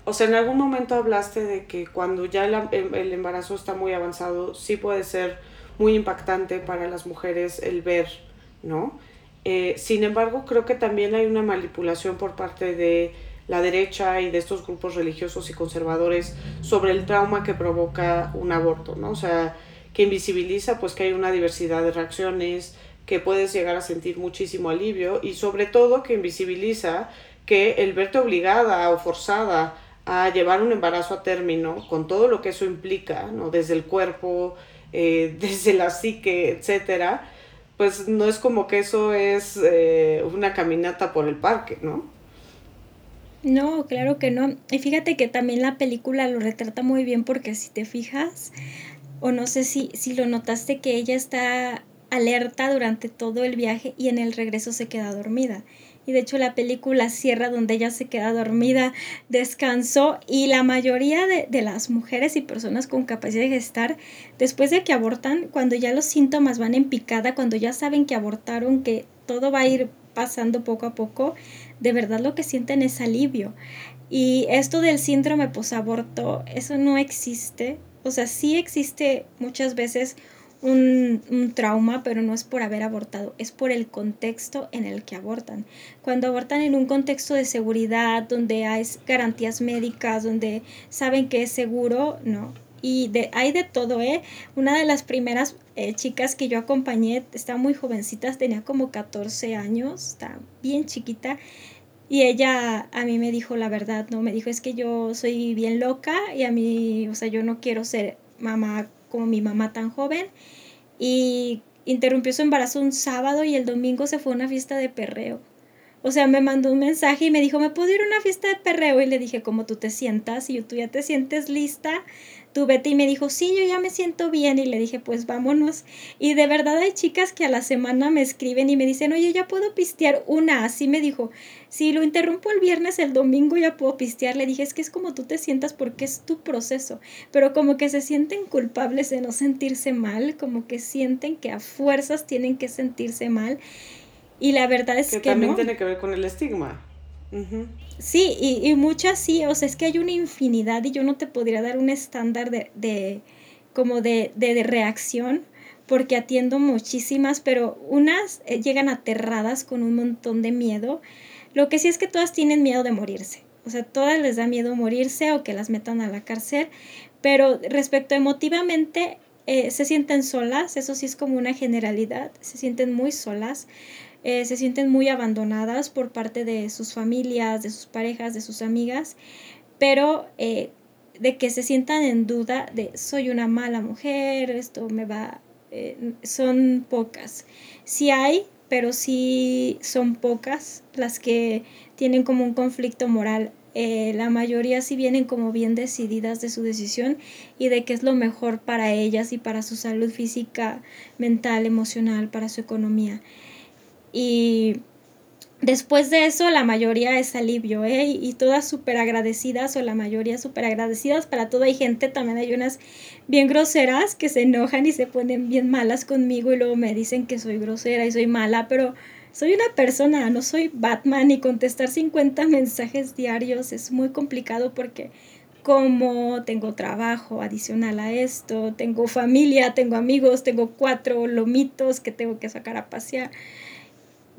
O sea, en algún momento hablaste de que cuando ya el, embarazo está muy avanzado, sí puede ser muy impactante para las mujeres el ver, ¿no? Eh, sin embargo, creo que también hay una manipulación por parte de la derecha y de estos grupos religiosos y conservadores sobre el trauma que provoca un aborto, ¿no? O sea, que invisibiliza pues que hay una diversidad de reacciones, que puedes llegar a sentir muchísimo alivio y sobre todo que invisibiliza que el verte obligada o forzada a llevar un embarazo a término con todo lo que eso implica, ¿no? Desde el cuerpo, eh, desde la psique, etcétera, pues no es como que eso es eh, una caminata por el parque, ¿no? No, claro que no. Y fíjate que también la película lo retrata muy bien porque si te fijas, o no sé si, si lo notaste que ella está alerta durante todo el viaje y en el regreso se queda dormida. Y de hecho la película cierra donde ella se queda dormida, descansó y la mayoría de, de, las mujeres y personas con capacidad de gestar, después de que abortan, cuando ya los síntomas van en picada, cuando ya saben que abortaron, que todo va a ir pasando poco a poco, de verdad lo que sienten es alivio. Y esto del síndrome posaborto, eso no existe. O sea, sí existe muchas veces un, un, trauma, pero no es por haber abortado, es por el contexto en el que abortan. Cuando abortan en un contexto de seguridad, donde hay garantías médicas, donde saben que es seguro, no. Y de, hay de todo, ¿eh? Una de las primeras eh, chicas que yo acompañé está muy jovencita, tenía como 14 años, está bien chiquita. Y ella a mí me dijo la verdad, ¿no? Me dijo, es que yo soy bien loca y a mí, o sea, yo no quiero ser mamá como mi mamá tan joven. Y interrumpió su embarazo un sábado y el domingo se fue a una fiesta de perreo. O sea, me mandó un mensaje y me dijo, ¿me puedo ir a una fiesta de perreo? Y le dije, ¿cómo tú te sientas? Y tú ya te sientes lista, tú vete. Y me dijo, sí, yo ya me siento bien. Y le dije, pues vámonos. Y de verdad hay chicas que a la semana me escriben y me dicen, oye, ya puedo pistear una. Así me dijo, si lo interrumpo el viernes, el domingo ya puedo pistear. Le dije, es que es como tú te sientas porque es tu proceso. Pero como que se sienten culpables de no sentirse mal, como que sienten que a fuerzas tienen que sentirse mal. Y la verdad es que, que también tiene que ver con el estigma. Sí, y, y, muchas sí, o sea, es que hay una infinidad y yo no te podría dar un estándar de, de como de, de, reacción porque atiendo muchísimas, pero unas eh, llegan aterradas con un montón de miedo. Lo que sí es que todas tienen miedo de morirse, o sea, todas les da miedo morirse o que las metan a la cárcel, pero respecto emotivamente, eh, se sienten solas, eso sí es como una generalidad, se sienten muy solas. Eh, se sienten muy abandonadas por parte de sus familias, de sus parejas, de sus amigas, pero eh, de que se sientan en duda de soy una mala mujer, esto me va, eh, son pocas. Sí hay, pero sí son pocas las que tienen como un conflicto moral. la mayoría sí vienen como bien decididas de su decisión y de qué es lo mejor para ellas y para su salud física, mental, emocional, para su economía. Y después de eso, la mayoría es alivio, ¿eh? Y todas súper agradecidas, o la mayoría súper agradecidas. Para todo hay gente, también hay unas bien groseras que se enojan y se ponen bien malas conmigo y luego me dicen que soy grosera y soy mala, pero soy una persona, no soy Batman y contestar 50 mensajes diarios es muy complicado porque como tengo trabajo adicional a esto, tengo familia, tengo amigos, tengo cuatro lomitos que tengo que sacar a pasear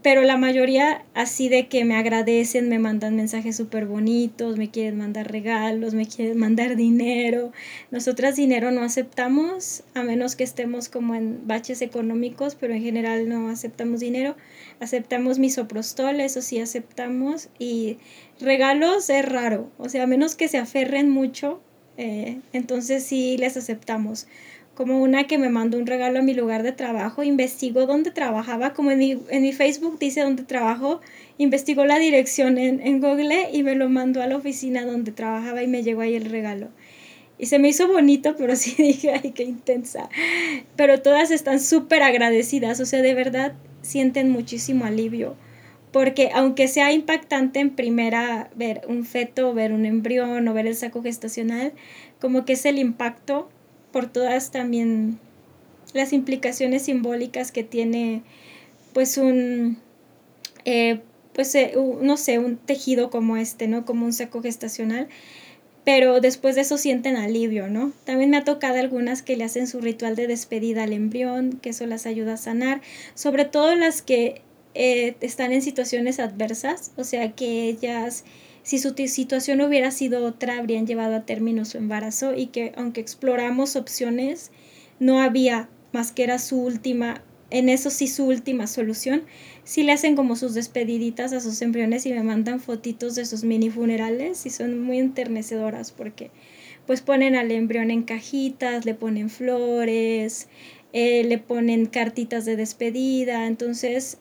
pero la mayoría así de que me agradecen, me mandan mensajes súper bonitos, me quieren mandar regalos, me quieren mandar dinero. Nosotras dinero no aceptamos, a menos que estemos como en baches económicos, pero en general no aceptamos dinero. Aceptamos misoprostol, eso sí aceptamos. Y regalos es raro, o sea, a menos que se aferren mucho, eh, entonces sí les aceptamos como una que me mandó un regalo a mi lugar de trabajo, investigó dónde trabajaba, como en mi, en mi Facebook dice dónde trabajo, investigó la dirección en, en, Google y me lo mandó a la oficina donde trabajaba y me llegó ahí el regalo. Y se me hizo bonito, pero sí dije, ay, qué intensa. Pero todas están súper agradecidas, o sea, de verdad sienten muchísimo alivio. Porque aunque sea impactante en primera ver un feto, ver un embrión o ver el saco gestacional, como que es el impacto por todas también las implicaciones simbólicas que tiene pues un eh, pues eh, no sé un tejido como este no como un saco gestacional pero después de eso sienten alivio no también me ha tocado algunas que le hacen su ritual de despedida al embrión que eso las ayuda a sanar sobre todo las que eh, están en situaciones adversas o sea que ellas si su situación hubiera sido otra, habrían llevado a término su embarazo y que aunque exploramos opciones, no había más que era su última, en eso sí su última solución. Sí le hacen como sus despediditas a sus embriones y me mandan fotitos de sus mini funerales y son muy enternecedoras porque pues ponen al embrión en cajitas, le ponen flores, eh, le ponen cartitas de despedida, entonces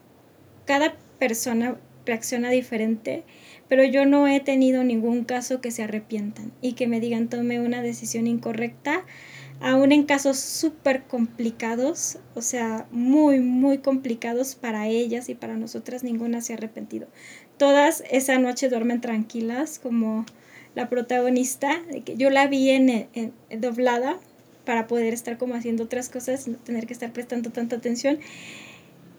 cada persona reacciona diferente pero yo no he tenido ningún caso que se arrepientan y que me digan tome una decisión incorrecta, aún en casos súper complicados, o sea, muy, muy complicados para ellas y para nosotras, ninguna se ha arrepentido. Todas esa noche duermen tranquilas, como la protagonista, que yo la vi en, doblada para poder estar como haciendo otras cosas no tener que estar prestando tanta atención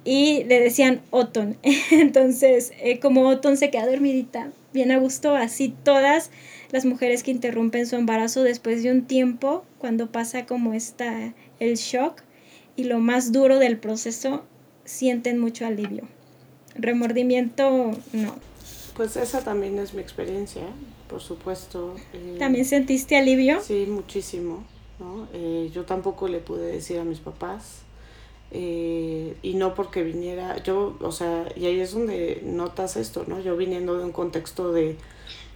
y le decían Otton. Entonces, eh, como Otton se queda dormidita, bien a gusto, así todas las mujeres que interrumpen su embarazo después de un tiempo, cuando pasa como está el shock y lo más duro del proceso, sienten mucho alivio. Remordimiento, no. Pues esa también es mi experiencia, por supuesto. ¿También sentiste alivio? Sí, muchísimo. ¿no? Eh, yo tampoco le pude decir a mis papás. Eh, y no porque viniera, yo, o sea, y ahí es donde notas esto, ¿no? Yo viniendo de un contexto de,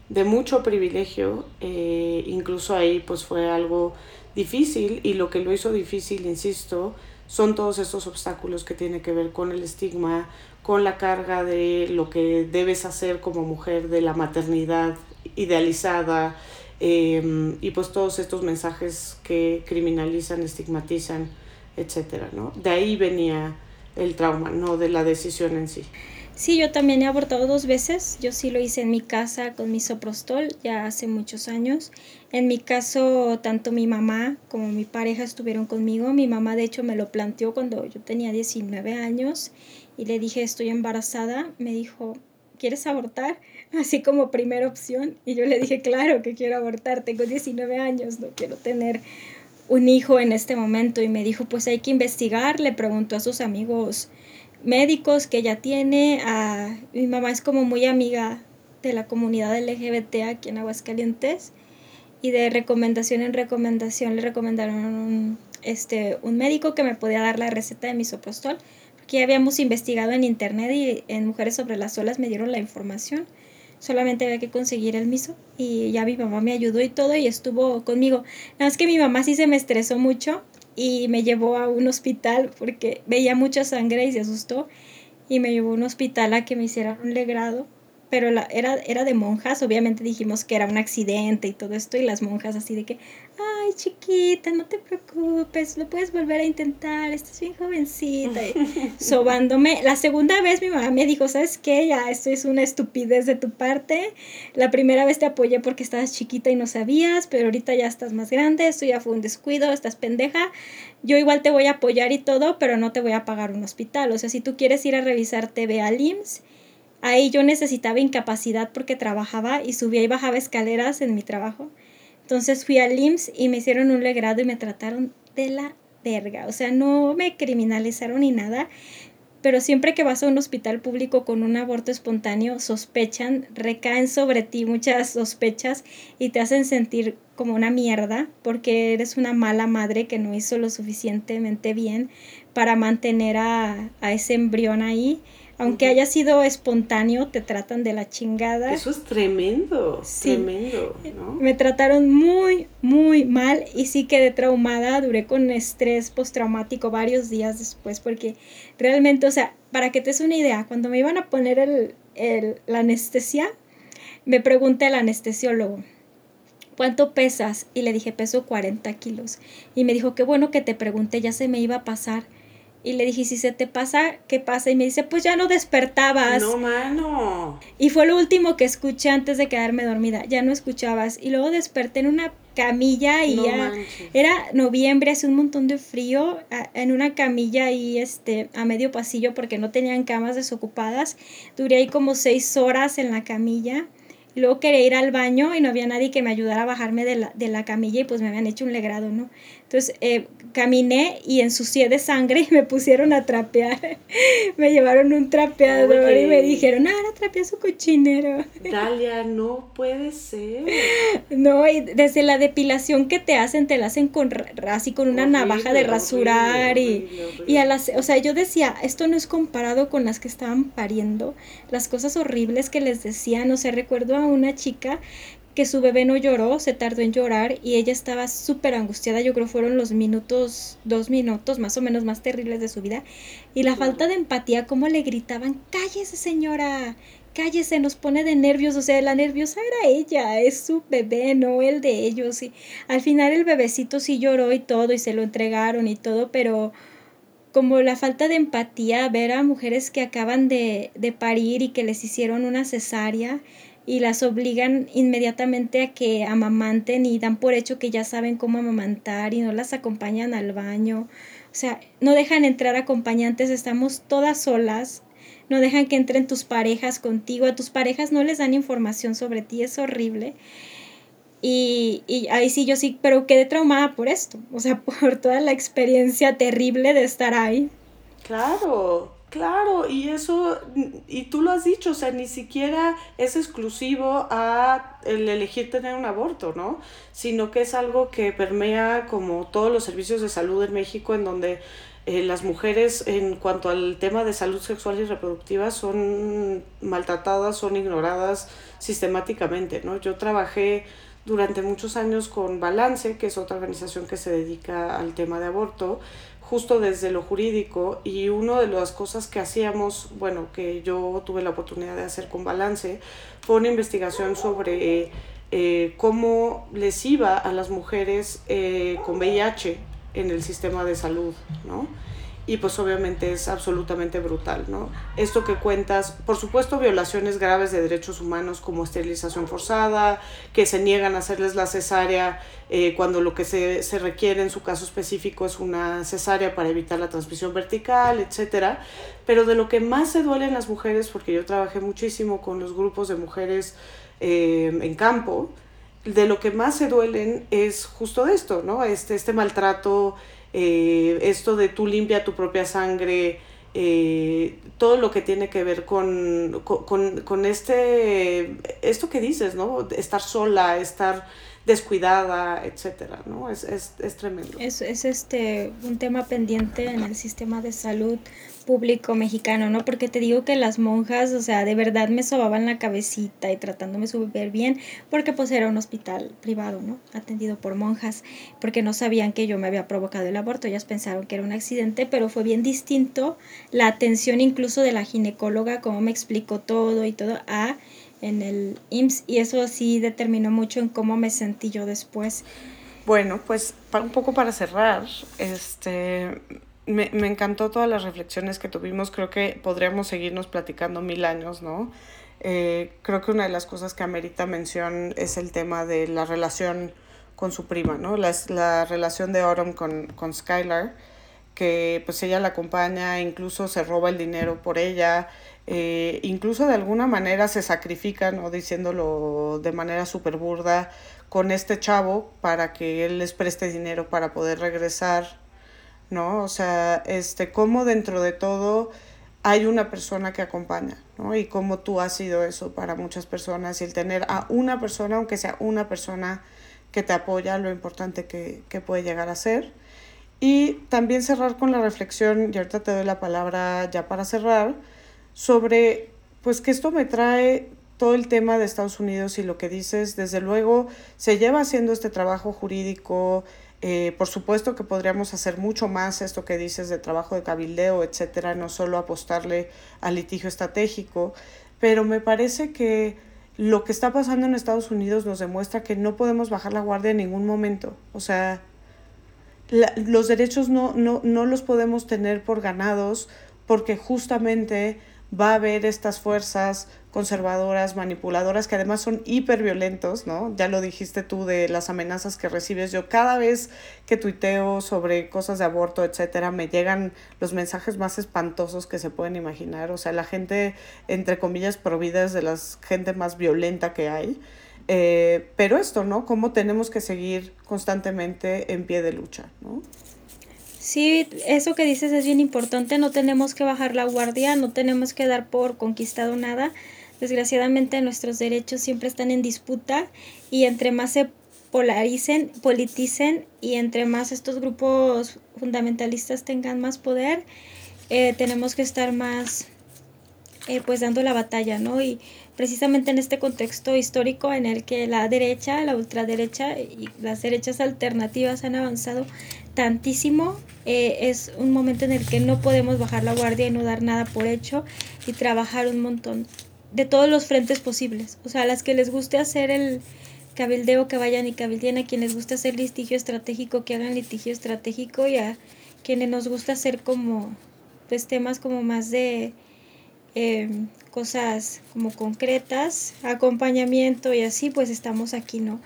de mucho privilegio, eh, incluso ahí pues fue algo difícil y lo que lo hizo difícil, insisto, son todos estos obstáculos que tienen que ver con el estigma, con la carga de lo que debes hacer como mujer, de la maternidad idealizada, em, y pues todos estos mensajes que criminalizan, estigmatizan, etcétera, ¿no? De ahí venía el trauma, no de la decisión en sí. Sí, yo también he abortado dos veces. Yo sí lo hice en mi casa con mi soprostol ya hace muchos años. En mi caso, tanto mi mamá como mi pareja estuvieron conmigo. Mi mamá, de hecho, me lo planteó cuando yo tenía 19 años y le dije, estoy embarazada. Me dijo, ¿quieres abortar? Así como primera opción. Y yo le dije, claro que quiero abortar. Tengo 19 años, no quiero tener un hijo en este momento. Y me dijo, pues hay que investigar. Le preguntó a sus amigos médicos que ella tiene. A, mi mamá es como muy amiga de la comunidad LGBT aquí en Aguascalientes y de recomendación en recomendación le recomendaron un, este, un médico que me podía dar la receta de misoprostol, porque habíamos investigado en internet y en Mujeres sobre las olas me dieron la información. Solamente había que conseguir el miso y ya mi mamá me ayudó y todo y estuvo conmigo. Nada más que mi mamá sí se me estresó mucho y me llevó a un hospital porque veía mucha sangre y se asustó y me llevó a un hospital a que me hicieran un legrado pero la, era, era de monjas, obviamente dijimos que era un accidente y todo esto, y las monjas así de que, ay chiquita, no te preocupes, lo puedes volver a intentar, estás bien jovencita, sobándome. La segunda vez mi mamá me dijo, ¿sabes qué? Ya, esto es una estupidez de tu parte. La primera vez te apoyé porque estabas chiquita y no sabías, pero ahorita ya estás más grande, esto ya fue un descuido, estás pendeja. Yo igual te voy a apoyar y todo, pero no te voy a pagar un hospital. O sea, si tú quieres ir a revisarte, ve al IMSS Ahí yo necesitaba incapacidad porque trabajaba y subía y bajaba escaleras en mi trabajo. Entonces fui al IMSS y me hicieron un legrado y me trataron de la verga. O sea, no me criminalizaron ni nada. Pero siempre que vas a un hospital público con un aborto espontáneo, sospechan, recaen sobre ti muchas sospechas y te hacen sentir como una mierda porque eres una mala madre que no hizo lo suficientemente bien para mantener a, a ese embrión ahí aunque haya sido espontáneo, te tratan de la chingada. Eso es tremendo, tremendo, ¿no? Me trataron muy, muy mal y sí quedé traumada, duré con estrés postraumático varios días después porque realmente, o sea, para que te des una idea, cuando me iban a poner el, el, la anestesia, me pregunté al anestesiólogo, ¿cuánto pesas? Y le dije, peso 40 kilos. Y me dijo, qué bueno que te pregunté, ya se me iba a pasar. Y le dije, si se te pasa, ¿qué pasa? Y me dice, pues ya no despertabas. No, mano. Y fue lo último que escuché antes de quedarme dormida. Ya no escuchabas. Y luego desperté en una camilla y ya era noviembre, hace un montón de frío, en una camilla ahí este, a medio pasillo porque no tenían camas desocupadas. Duré ahí como seis horas en la camilla. Y luego quería ir al baño y no había nadie que me ayudara a bajarme de la, de la camilla y pues me habían hecho un legrado, ¿no? Entonces eh, caminé y ensucié de sangre y me pusieron a trapear. me llevaron un trapeador y me dijeron, ah, ahora trapea su cochinero. Dalia, no puede ser. No, y desde la depilación que te hacen, te la hacen con así con una navaja de rasurar y, y a las, o sea, yo decía, esto no es comparado con las que estaban pariendo, las cosas horribles que les decían, o sea, recuerdo a una chica que su bebé no lloró, se tardó en llorar y ella estaba súper angustiada, yo creo fueron los minutos, dos minutos más o menos más terribles de su vida. Y la falta de empatía, como le gritaban, cállese señora, cállese, nos pone de nervios, o sea, la nerviosa era ella, es su bebé, no el de ellos. Y al final el bebecito sí lloró y todo y se lo entregaron y todo, pero como la falta de empatía, ver a mujeres que acaban de, de parir y que les hicieron una cesárea y las obligan inmediatamente a que amamanten y dan por hecho que ya saben cómo amamantar y no las acompañan al baño. O sea, no dejan entrar acompañantes, estamos todas solas. No dejan que entren tus parejas contigo, a tus parejas no les dan información sobre ti, es horrible. Y, y ahí sí, yo sí, pero quedé traumada por esto, o sea, por toda la experiencia terrible de estar ahí. Claro, Claro, y eso, y tú lo has dicho, o sea, ni siquiera es exclusivo a el elegir tener un aborto, ¿no? Sino que es algo que permea como todos los servicios de salud en México, en donde eh, las mujeres en cuanto al tema de salud sexual y reproductiva son maltratadas, son ignoradas sistemáticamente, ¿no? Yo trabajé durante muchos años con Balance, que es otra organización que se dedica al tema de aborto, justo desde lo jurídico y una de las cosas que hacíamos, bueno, que yo tuve la oportunidad de hacer con Balance, fue una investigación sobre eh, cómo les iba a las mujeres eh, con VIH en el sistema de salud, ¿no? Y pues obviamente es absolutamente brutal, ¿no? Esto que cuentas, por supuesto violaciones graves de derechos humanos como esterilización forzada, que se niegan a hacerles la cesárea eh, cuando lo que se, se, requiere en su caso específico es una cesárea para evitar la transmisión vertical, etc. Pero de lo que más se duelen las mujeres, porque yo trabajé muchísimo con los grupos de mujeres eh, en campo, de lo que más se duelen es justo esto, ¿no? Este, este maltrato eh, esto de tú limpia tu propia sangre, eh, todo lo que tiene que ver con, con, con, este, esto que dices, ¿no? Estar sola, estar descuidada, etcétera, ¿no? Es, es, es tremendo. Es, es este, un tema pendiente en el sistema de salud público mexicano, ¿no? Porque te digo que las monjas, o sea, de verdad me sobaban la cabecita y tratándome súper bien, porque pues era un hospital privado, ¿no? Atendido por monjas, porque no sabían que yo me había provocado el aborto, ellas pensaron que era un accidente, pero fue bien distinto la atención incluso de la ginecóloga, cómo me explicó todo y todo, a en el IMSS, y eso sí determinó mucho en cómo me sentí yo después. Bueno, pues un poco para cerrar, este me, me, encantó todas las reflexiones que tuvimos. Creo que podríamos seguirnos platicando mil años, ¿no? Eh, creo que una de las cosas que amerita mención es el tema de la relación con su prima, ¿no? La, la relación de Autumn con, con Skylar, que pues ella la acompaña, incluso se roba el dinero por ella, eh, incluso de alguna manera se sacrifica, ¿no? Diciéndolo de manera súper burda, con este chavo para que él les preste dinero para poder regresar ¿no? O sea, este, cómo dentro de todo hay una persona que acompaña, ¿no? Y cómo tú has sido eso para muchas personas y el tener a una persona, aunque sea una persona que te apoya, lo importante que, que puede llegar a ser. Y también cerrar con la reflexión, y ahorita te doy la palabra ya para cerrar, sobre, pues que esto me trae todo el tema de Estados Unidos y lo que dices, desde luego se lleva haciendo este trabajo jurídico, eh, por supuesto que podríamos hacer mucho más esto que dices de trabajo de cabildeo, etcétera, no solo apostarle al litigio estratégico, pero me parece que lo que está pasando en Estados Unidos nos demuestra que no podemos bajar la guardia en ningún momento. O sea, los derechos no, no, no los podemos tener por ganados porque justamente va a haber estas fuerzas conservadoras, manipuladoras, que además son hiperviolentos, ¿no? Ya lo dijiste tú de las amenazas que recibes. Yo cada vez que tuiteo sobre cosas de aborto, etcétera, me llegan los mensajes más espantosos que se pueden imaginar. O sea, la gente, entre comillas, provida es de la gente más violenta que hay. Eh, pero esto, ¿no? Cómo tenemos que seguir constantemente en pie de lucha, ¿no? Sí, eso que dices es bien importante, no tenemos que bajar la guardia, no tenemos que dar por conquistado nada. Desgraciadamente nuestros derechos siempre están en disputa y entre más se polaricen, politicen y entre más estos grupos fundamentalistas tengan más poder, eh, tenemos que estar más eh, pues dando la batalla, ¿no? Y precisamente en este contexto histórico en el que la derecha, la ultraderecha y las derechas alternativas han avanzado eh, es un momento en el que no podemos bajar la guardia y no dar nada por hecho y trabajar un montón de todos los frentes posibles. O sea, a las que les guste hacer el cabildeo, que vayan y cabildeen, a quienes les guste hacer litigio estratégico, que hagan litigio estratégico y a quienes nos gusta hacer como, pues temas como más de, eh, cosas como concretas, acompañamiento y así, pues estamos aquí, ¿no?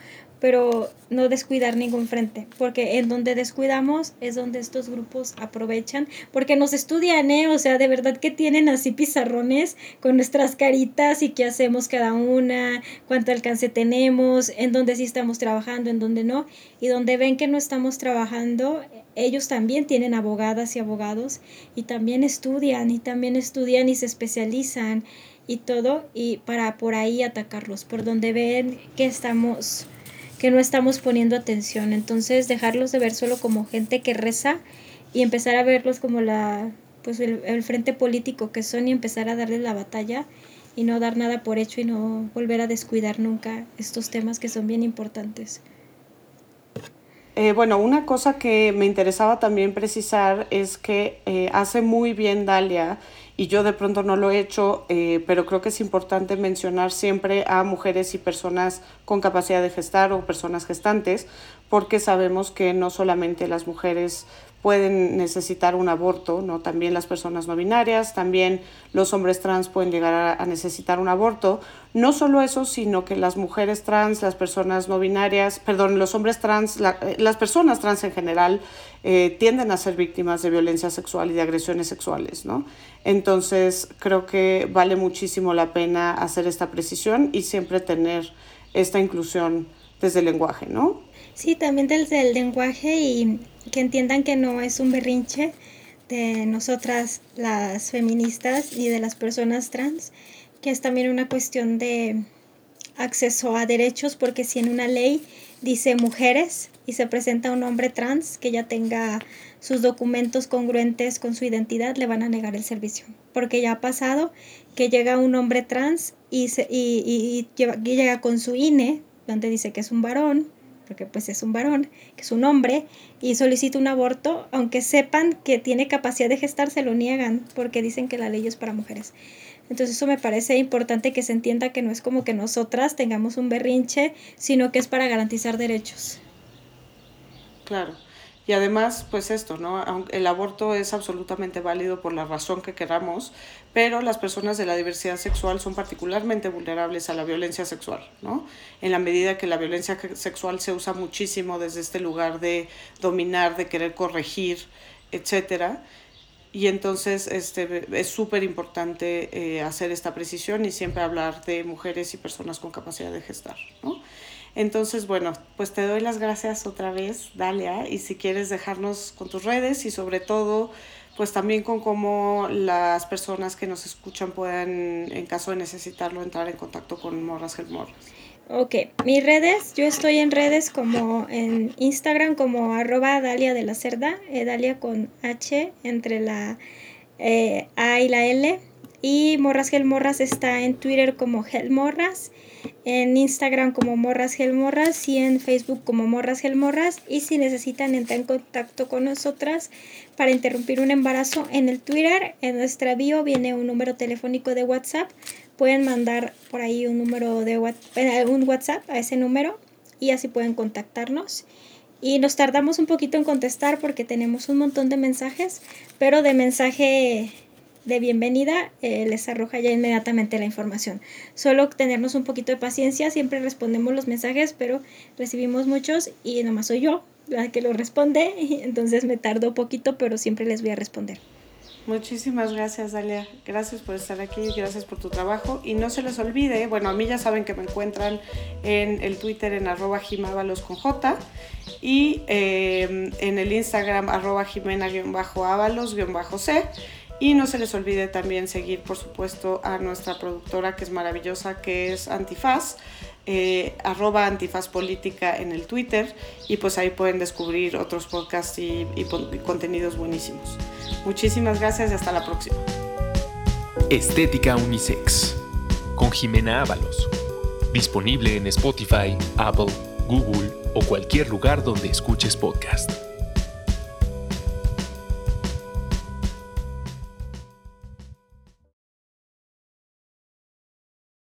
Pero no descuidar ningún frente, porque en donde descuidamos es donde estos grupos aprovechan, porque nos estudian, ¿eh? O sea, de verdad que tienen así pizarrones con nuestras caritas y qué hacemos cada una, cuánto alcance tenemos, en donde sí estamos trabajando, en donde no, y donde ven que no estamos trabajando, ellos también tienen abogadas y abogados y también estudian y también estudian y se especializan y todo y para por ahí atacarlos, por donde ven que estamos que no estamos poniendo atención. Entonces dejarlos de ver solo como gente que reza y empezar a verlos como la pues el, frente político que son y empezar a darles la batalla y no dar nada por hecho y no volver a descuidar nunca estos temas que son bien importantes. Eh, bueno, una cosa que me interesaba también precisar es que eh, hace muy bien Dalia y yo de pronto no lo he hecho, eh, pero creo que es importante mencionar siempre a mujeres y personas con capacidad de gestar o personas gestantes, porque sabemos que no solamente las mujeres pueden necesitar un aborto, ¿no? También las personas no binarias, también los hombres trans pueden llegar a, necesitar un aborto. No solo eso, sino que las mujeres trans, las personas no binarias, perdón, los hombres trans, eh, las personas trans en general eh, tienden a ser víctimas de violencia sexual y de agresiones sexuales, ¿no? Entonces, creo que vale muchísimo la pena hacer esta precisión y siempre tener esta inclusión desde el lenguaje, ¿no? Sí, también desde el lenguaje y que entiendan que no es un berrinche de nosotras las feministas y de las personas trans, que es también una cuestión de acceso a derechos, porque si en una ley dice mujeres y se presenta un hombre trans que ya tenga sus documentos congruentes con su identidad, le van a negar el servicio. Porque ya ha pasado que llega un hombre trans y, se, y, llega con su INE, donde dice que es un varón, porque pues es un varón, que es un hombre, y solicita un aborto, aunque sepan que tiene capacidad de gestar, se lo niegan, porque dicen que la ley es para mujeres. Entonces eso me parece importante que se entienda que no es como que nosotras tengamos un berrinche, sino que es para garantizar derechos. Claro. Y además, pues esto, ¿no? El aborto es absolutamente válido por la razón que queramos, pero las personas de la diversidad sexual son particularmente vulnerables a la violencia sexual, ¿no? En la medida que la violencia sexual se usa muchísimo desde este lugar de dominar, de querer corregir, etcétera. Y entonces este, es súper importante eh, hacer esta precisión y siempre hablar de mujeres y personas con capacidad de gestar, ¿no? Entonces, bueno, pues te doy las gracias otra vez, Dalia, y si quieres dejarnos con tus redes y sobre todo, pues también con cómo las personas que nos escuchan puedan, en caso de necesitarlo, entrar en contacto con Morras Health Morras. Ok, mis redes, yo estoy en redes como en Instagram como arroba Dalia de la Cerda, eh, Dalia con H entre la eh, A y la L. Y Morras Gel Morras está en Twitter como Gel Morras en Instagram como Morras Gelmorras y en Facebook como Morras Gelmorras. Y si necesitan entrar en contacto con nosotras para interrumpir un embarazo en el Twitter, en nuestra bio viene un número telefónico de WhatsApp. Pueden mandar por ahí un número de eh, WhatsApp a ese número y así pueden contactarnos. Y nos tardamos un poquito en contestar porque tenemos un montón de mensajes, pero de mensaje de bienvenida eh, les arroja ya inmediatamente la información. Solo tenernos un poquito de paciencia, siempre respondemos los mensajes, pero recibimos muchos y nomás soy yo la que lo responde, entonces me tardo poquito, pero siempre les voy a responder. Muchísimas gracias, Dalia. Gracias por estar aquí, gracias por tu trabajo. Y no se les olvide, bueno, a mí ya saben que me encuentran en el Twitter en arroba jimábalos con J y eh, en el Instagram arroba jimena-ábalos-c. Y no se les olvide también seguir, por supuesto, a nuestra productora que es maravillosa, que es Antifaz, eh, arroba Antifaz Política en el Twitter. Y pues ahí pueden descubrir otros podcasts y, y contenidos buenísimos. Muchísimas gracias y hasta la próxima. Estética Unisex con Jimena Ábalos. Disponible en Spotify, Apple, Google o cualquier lugar donde escuches podcast.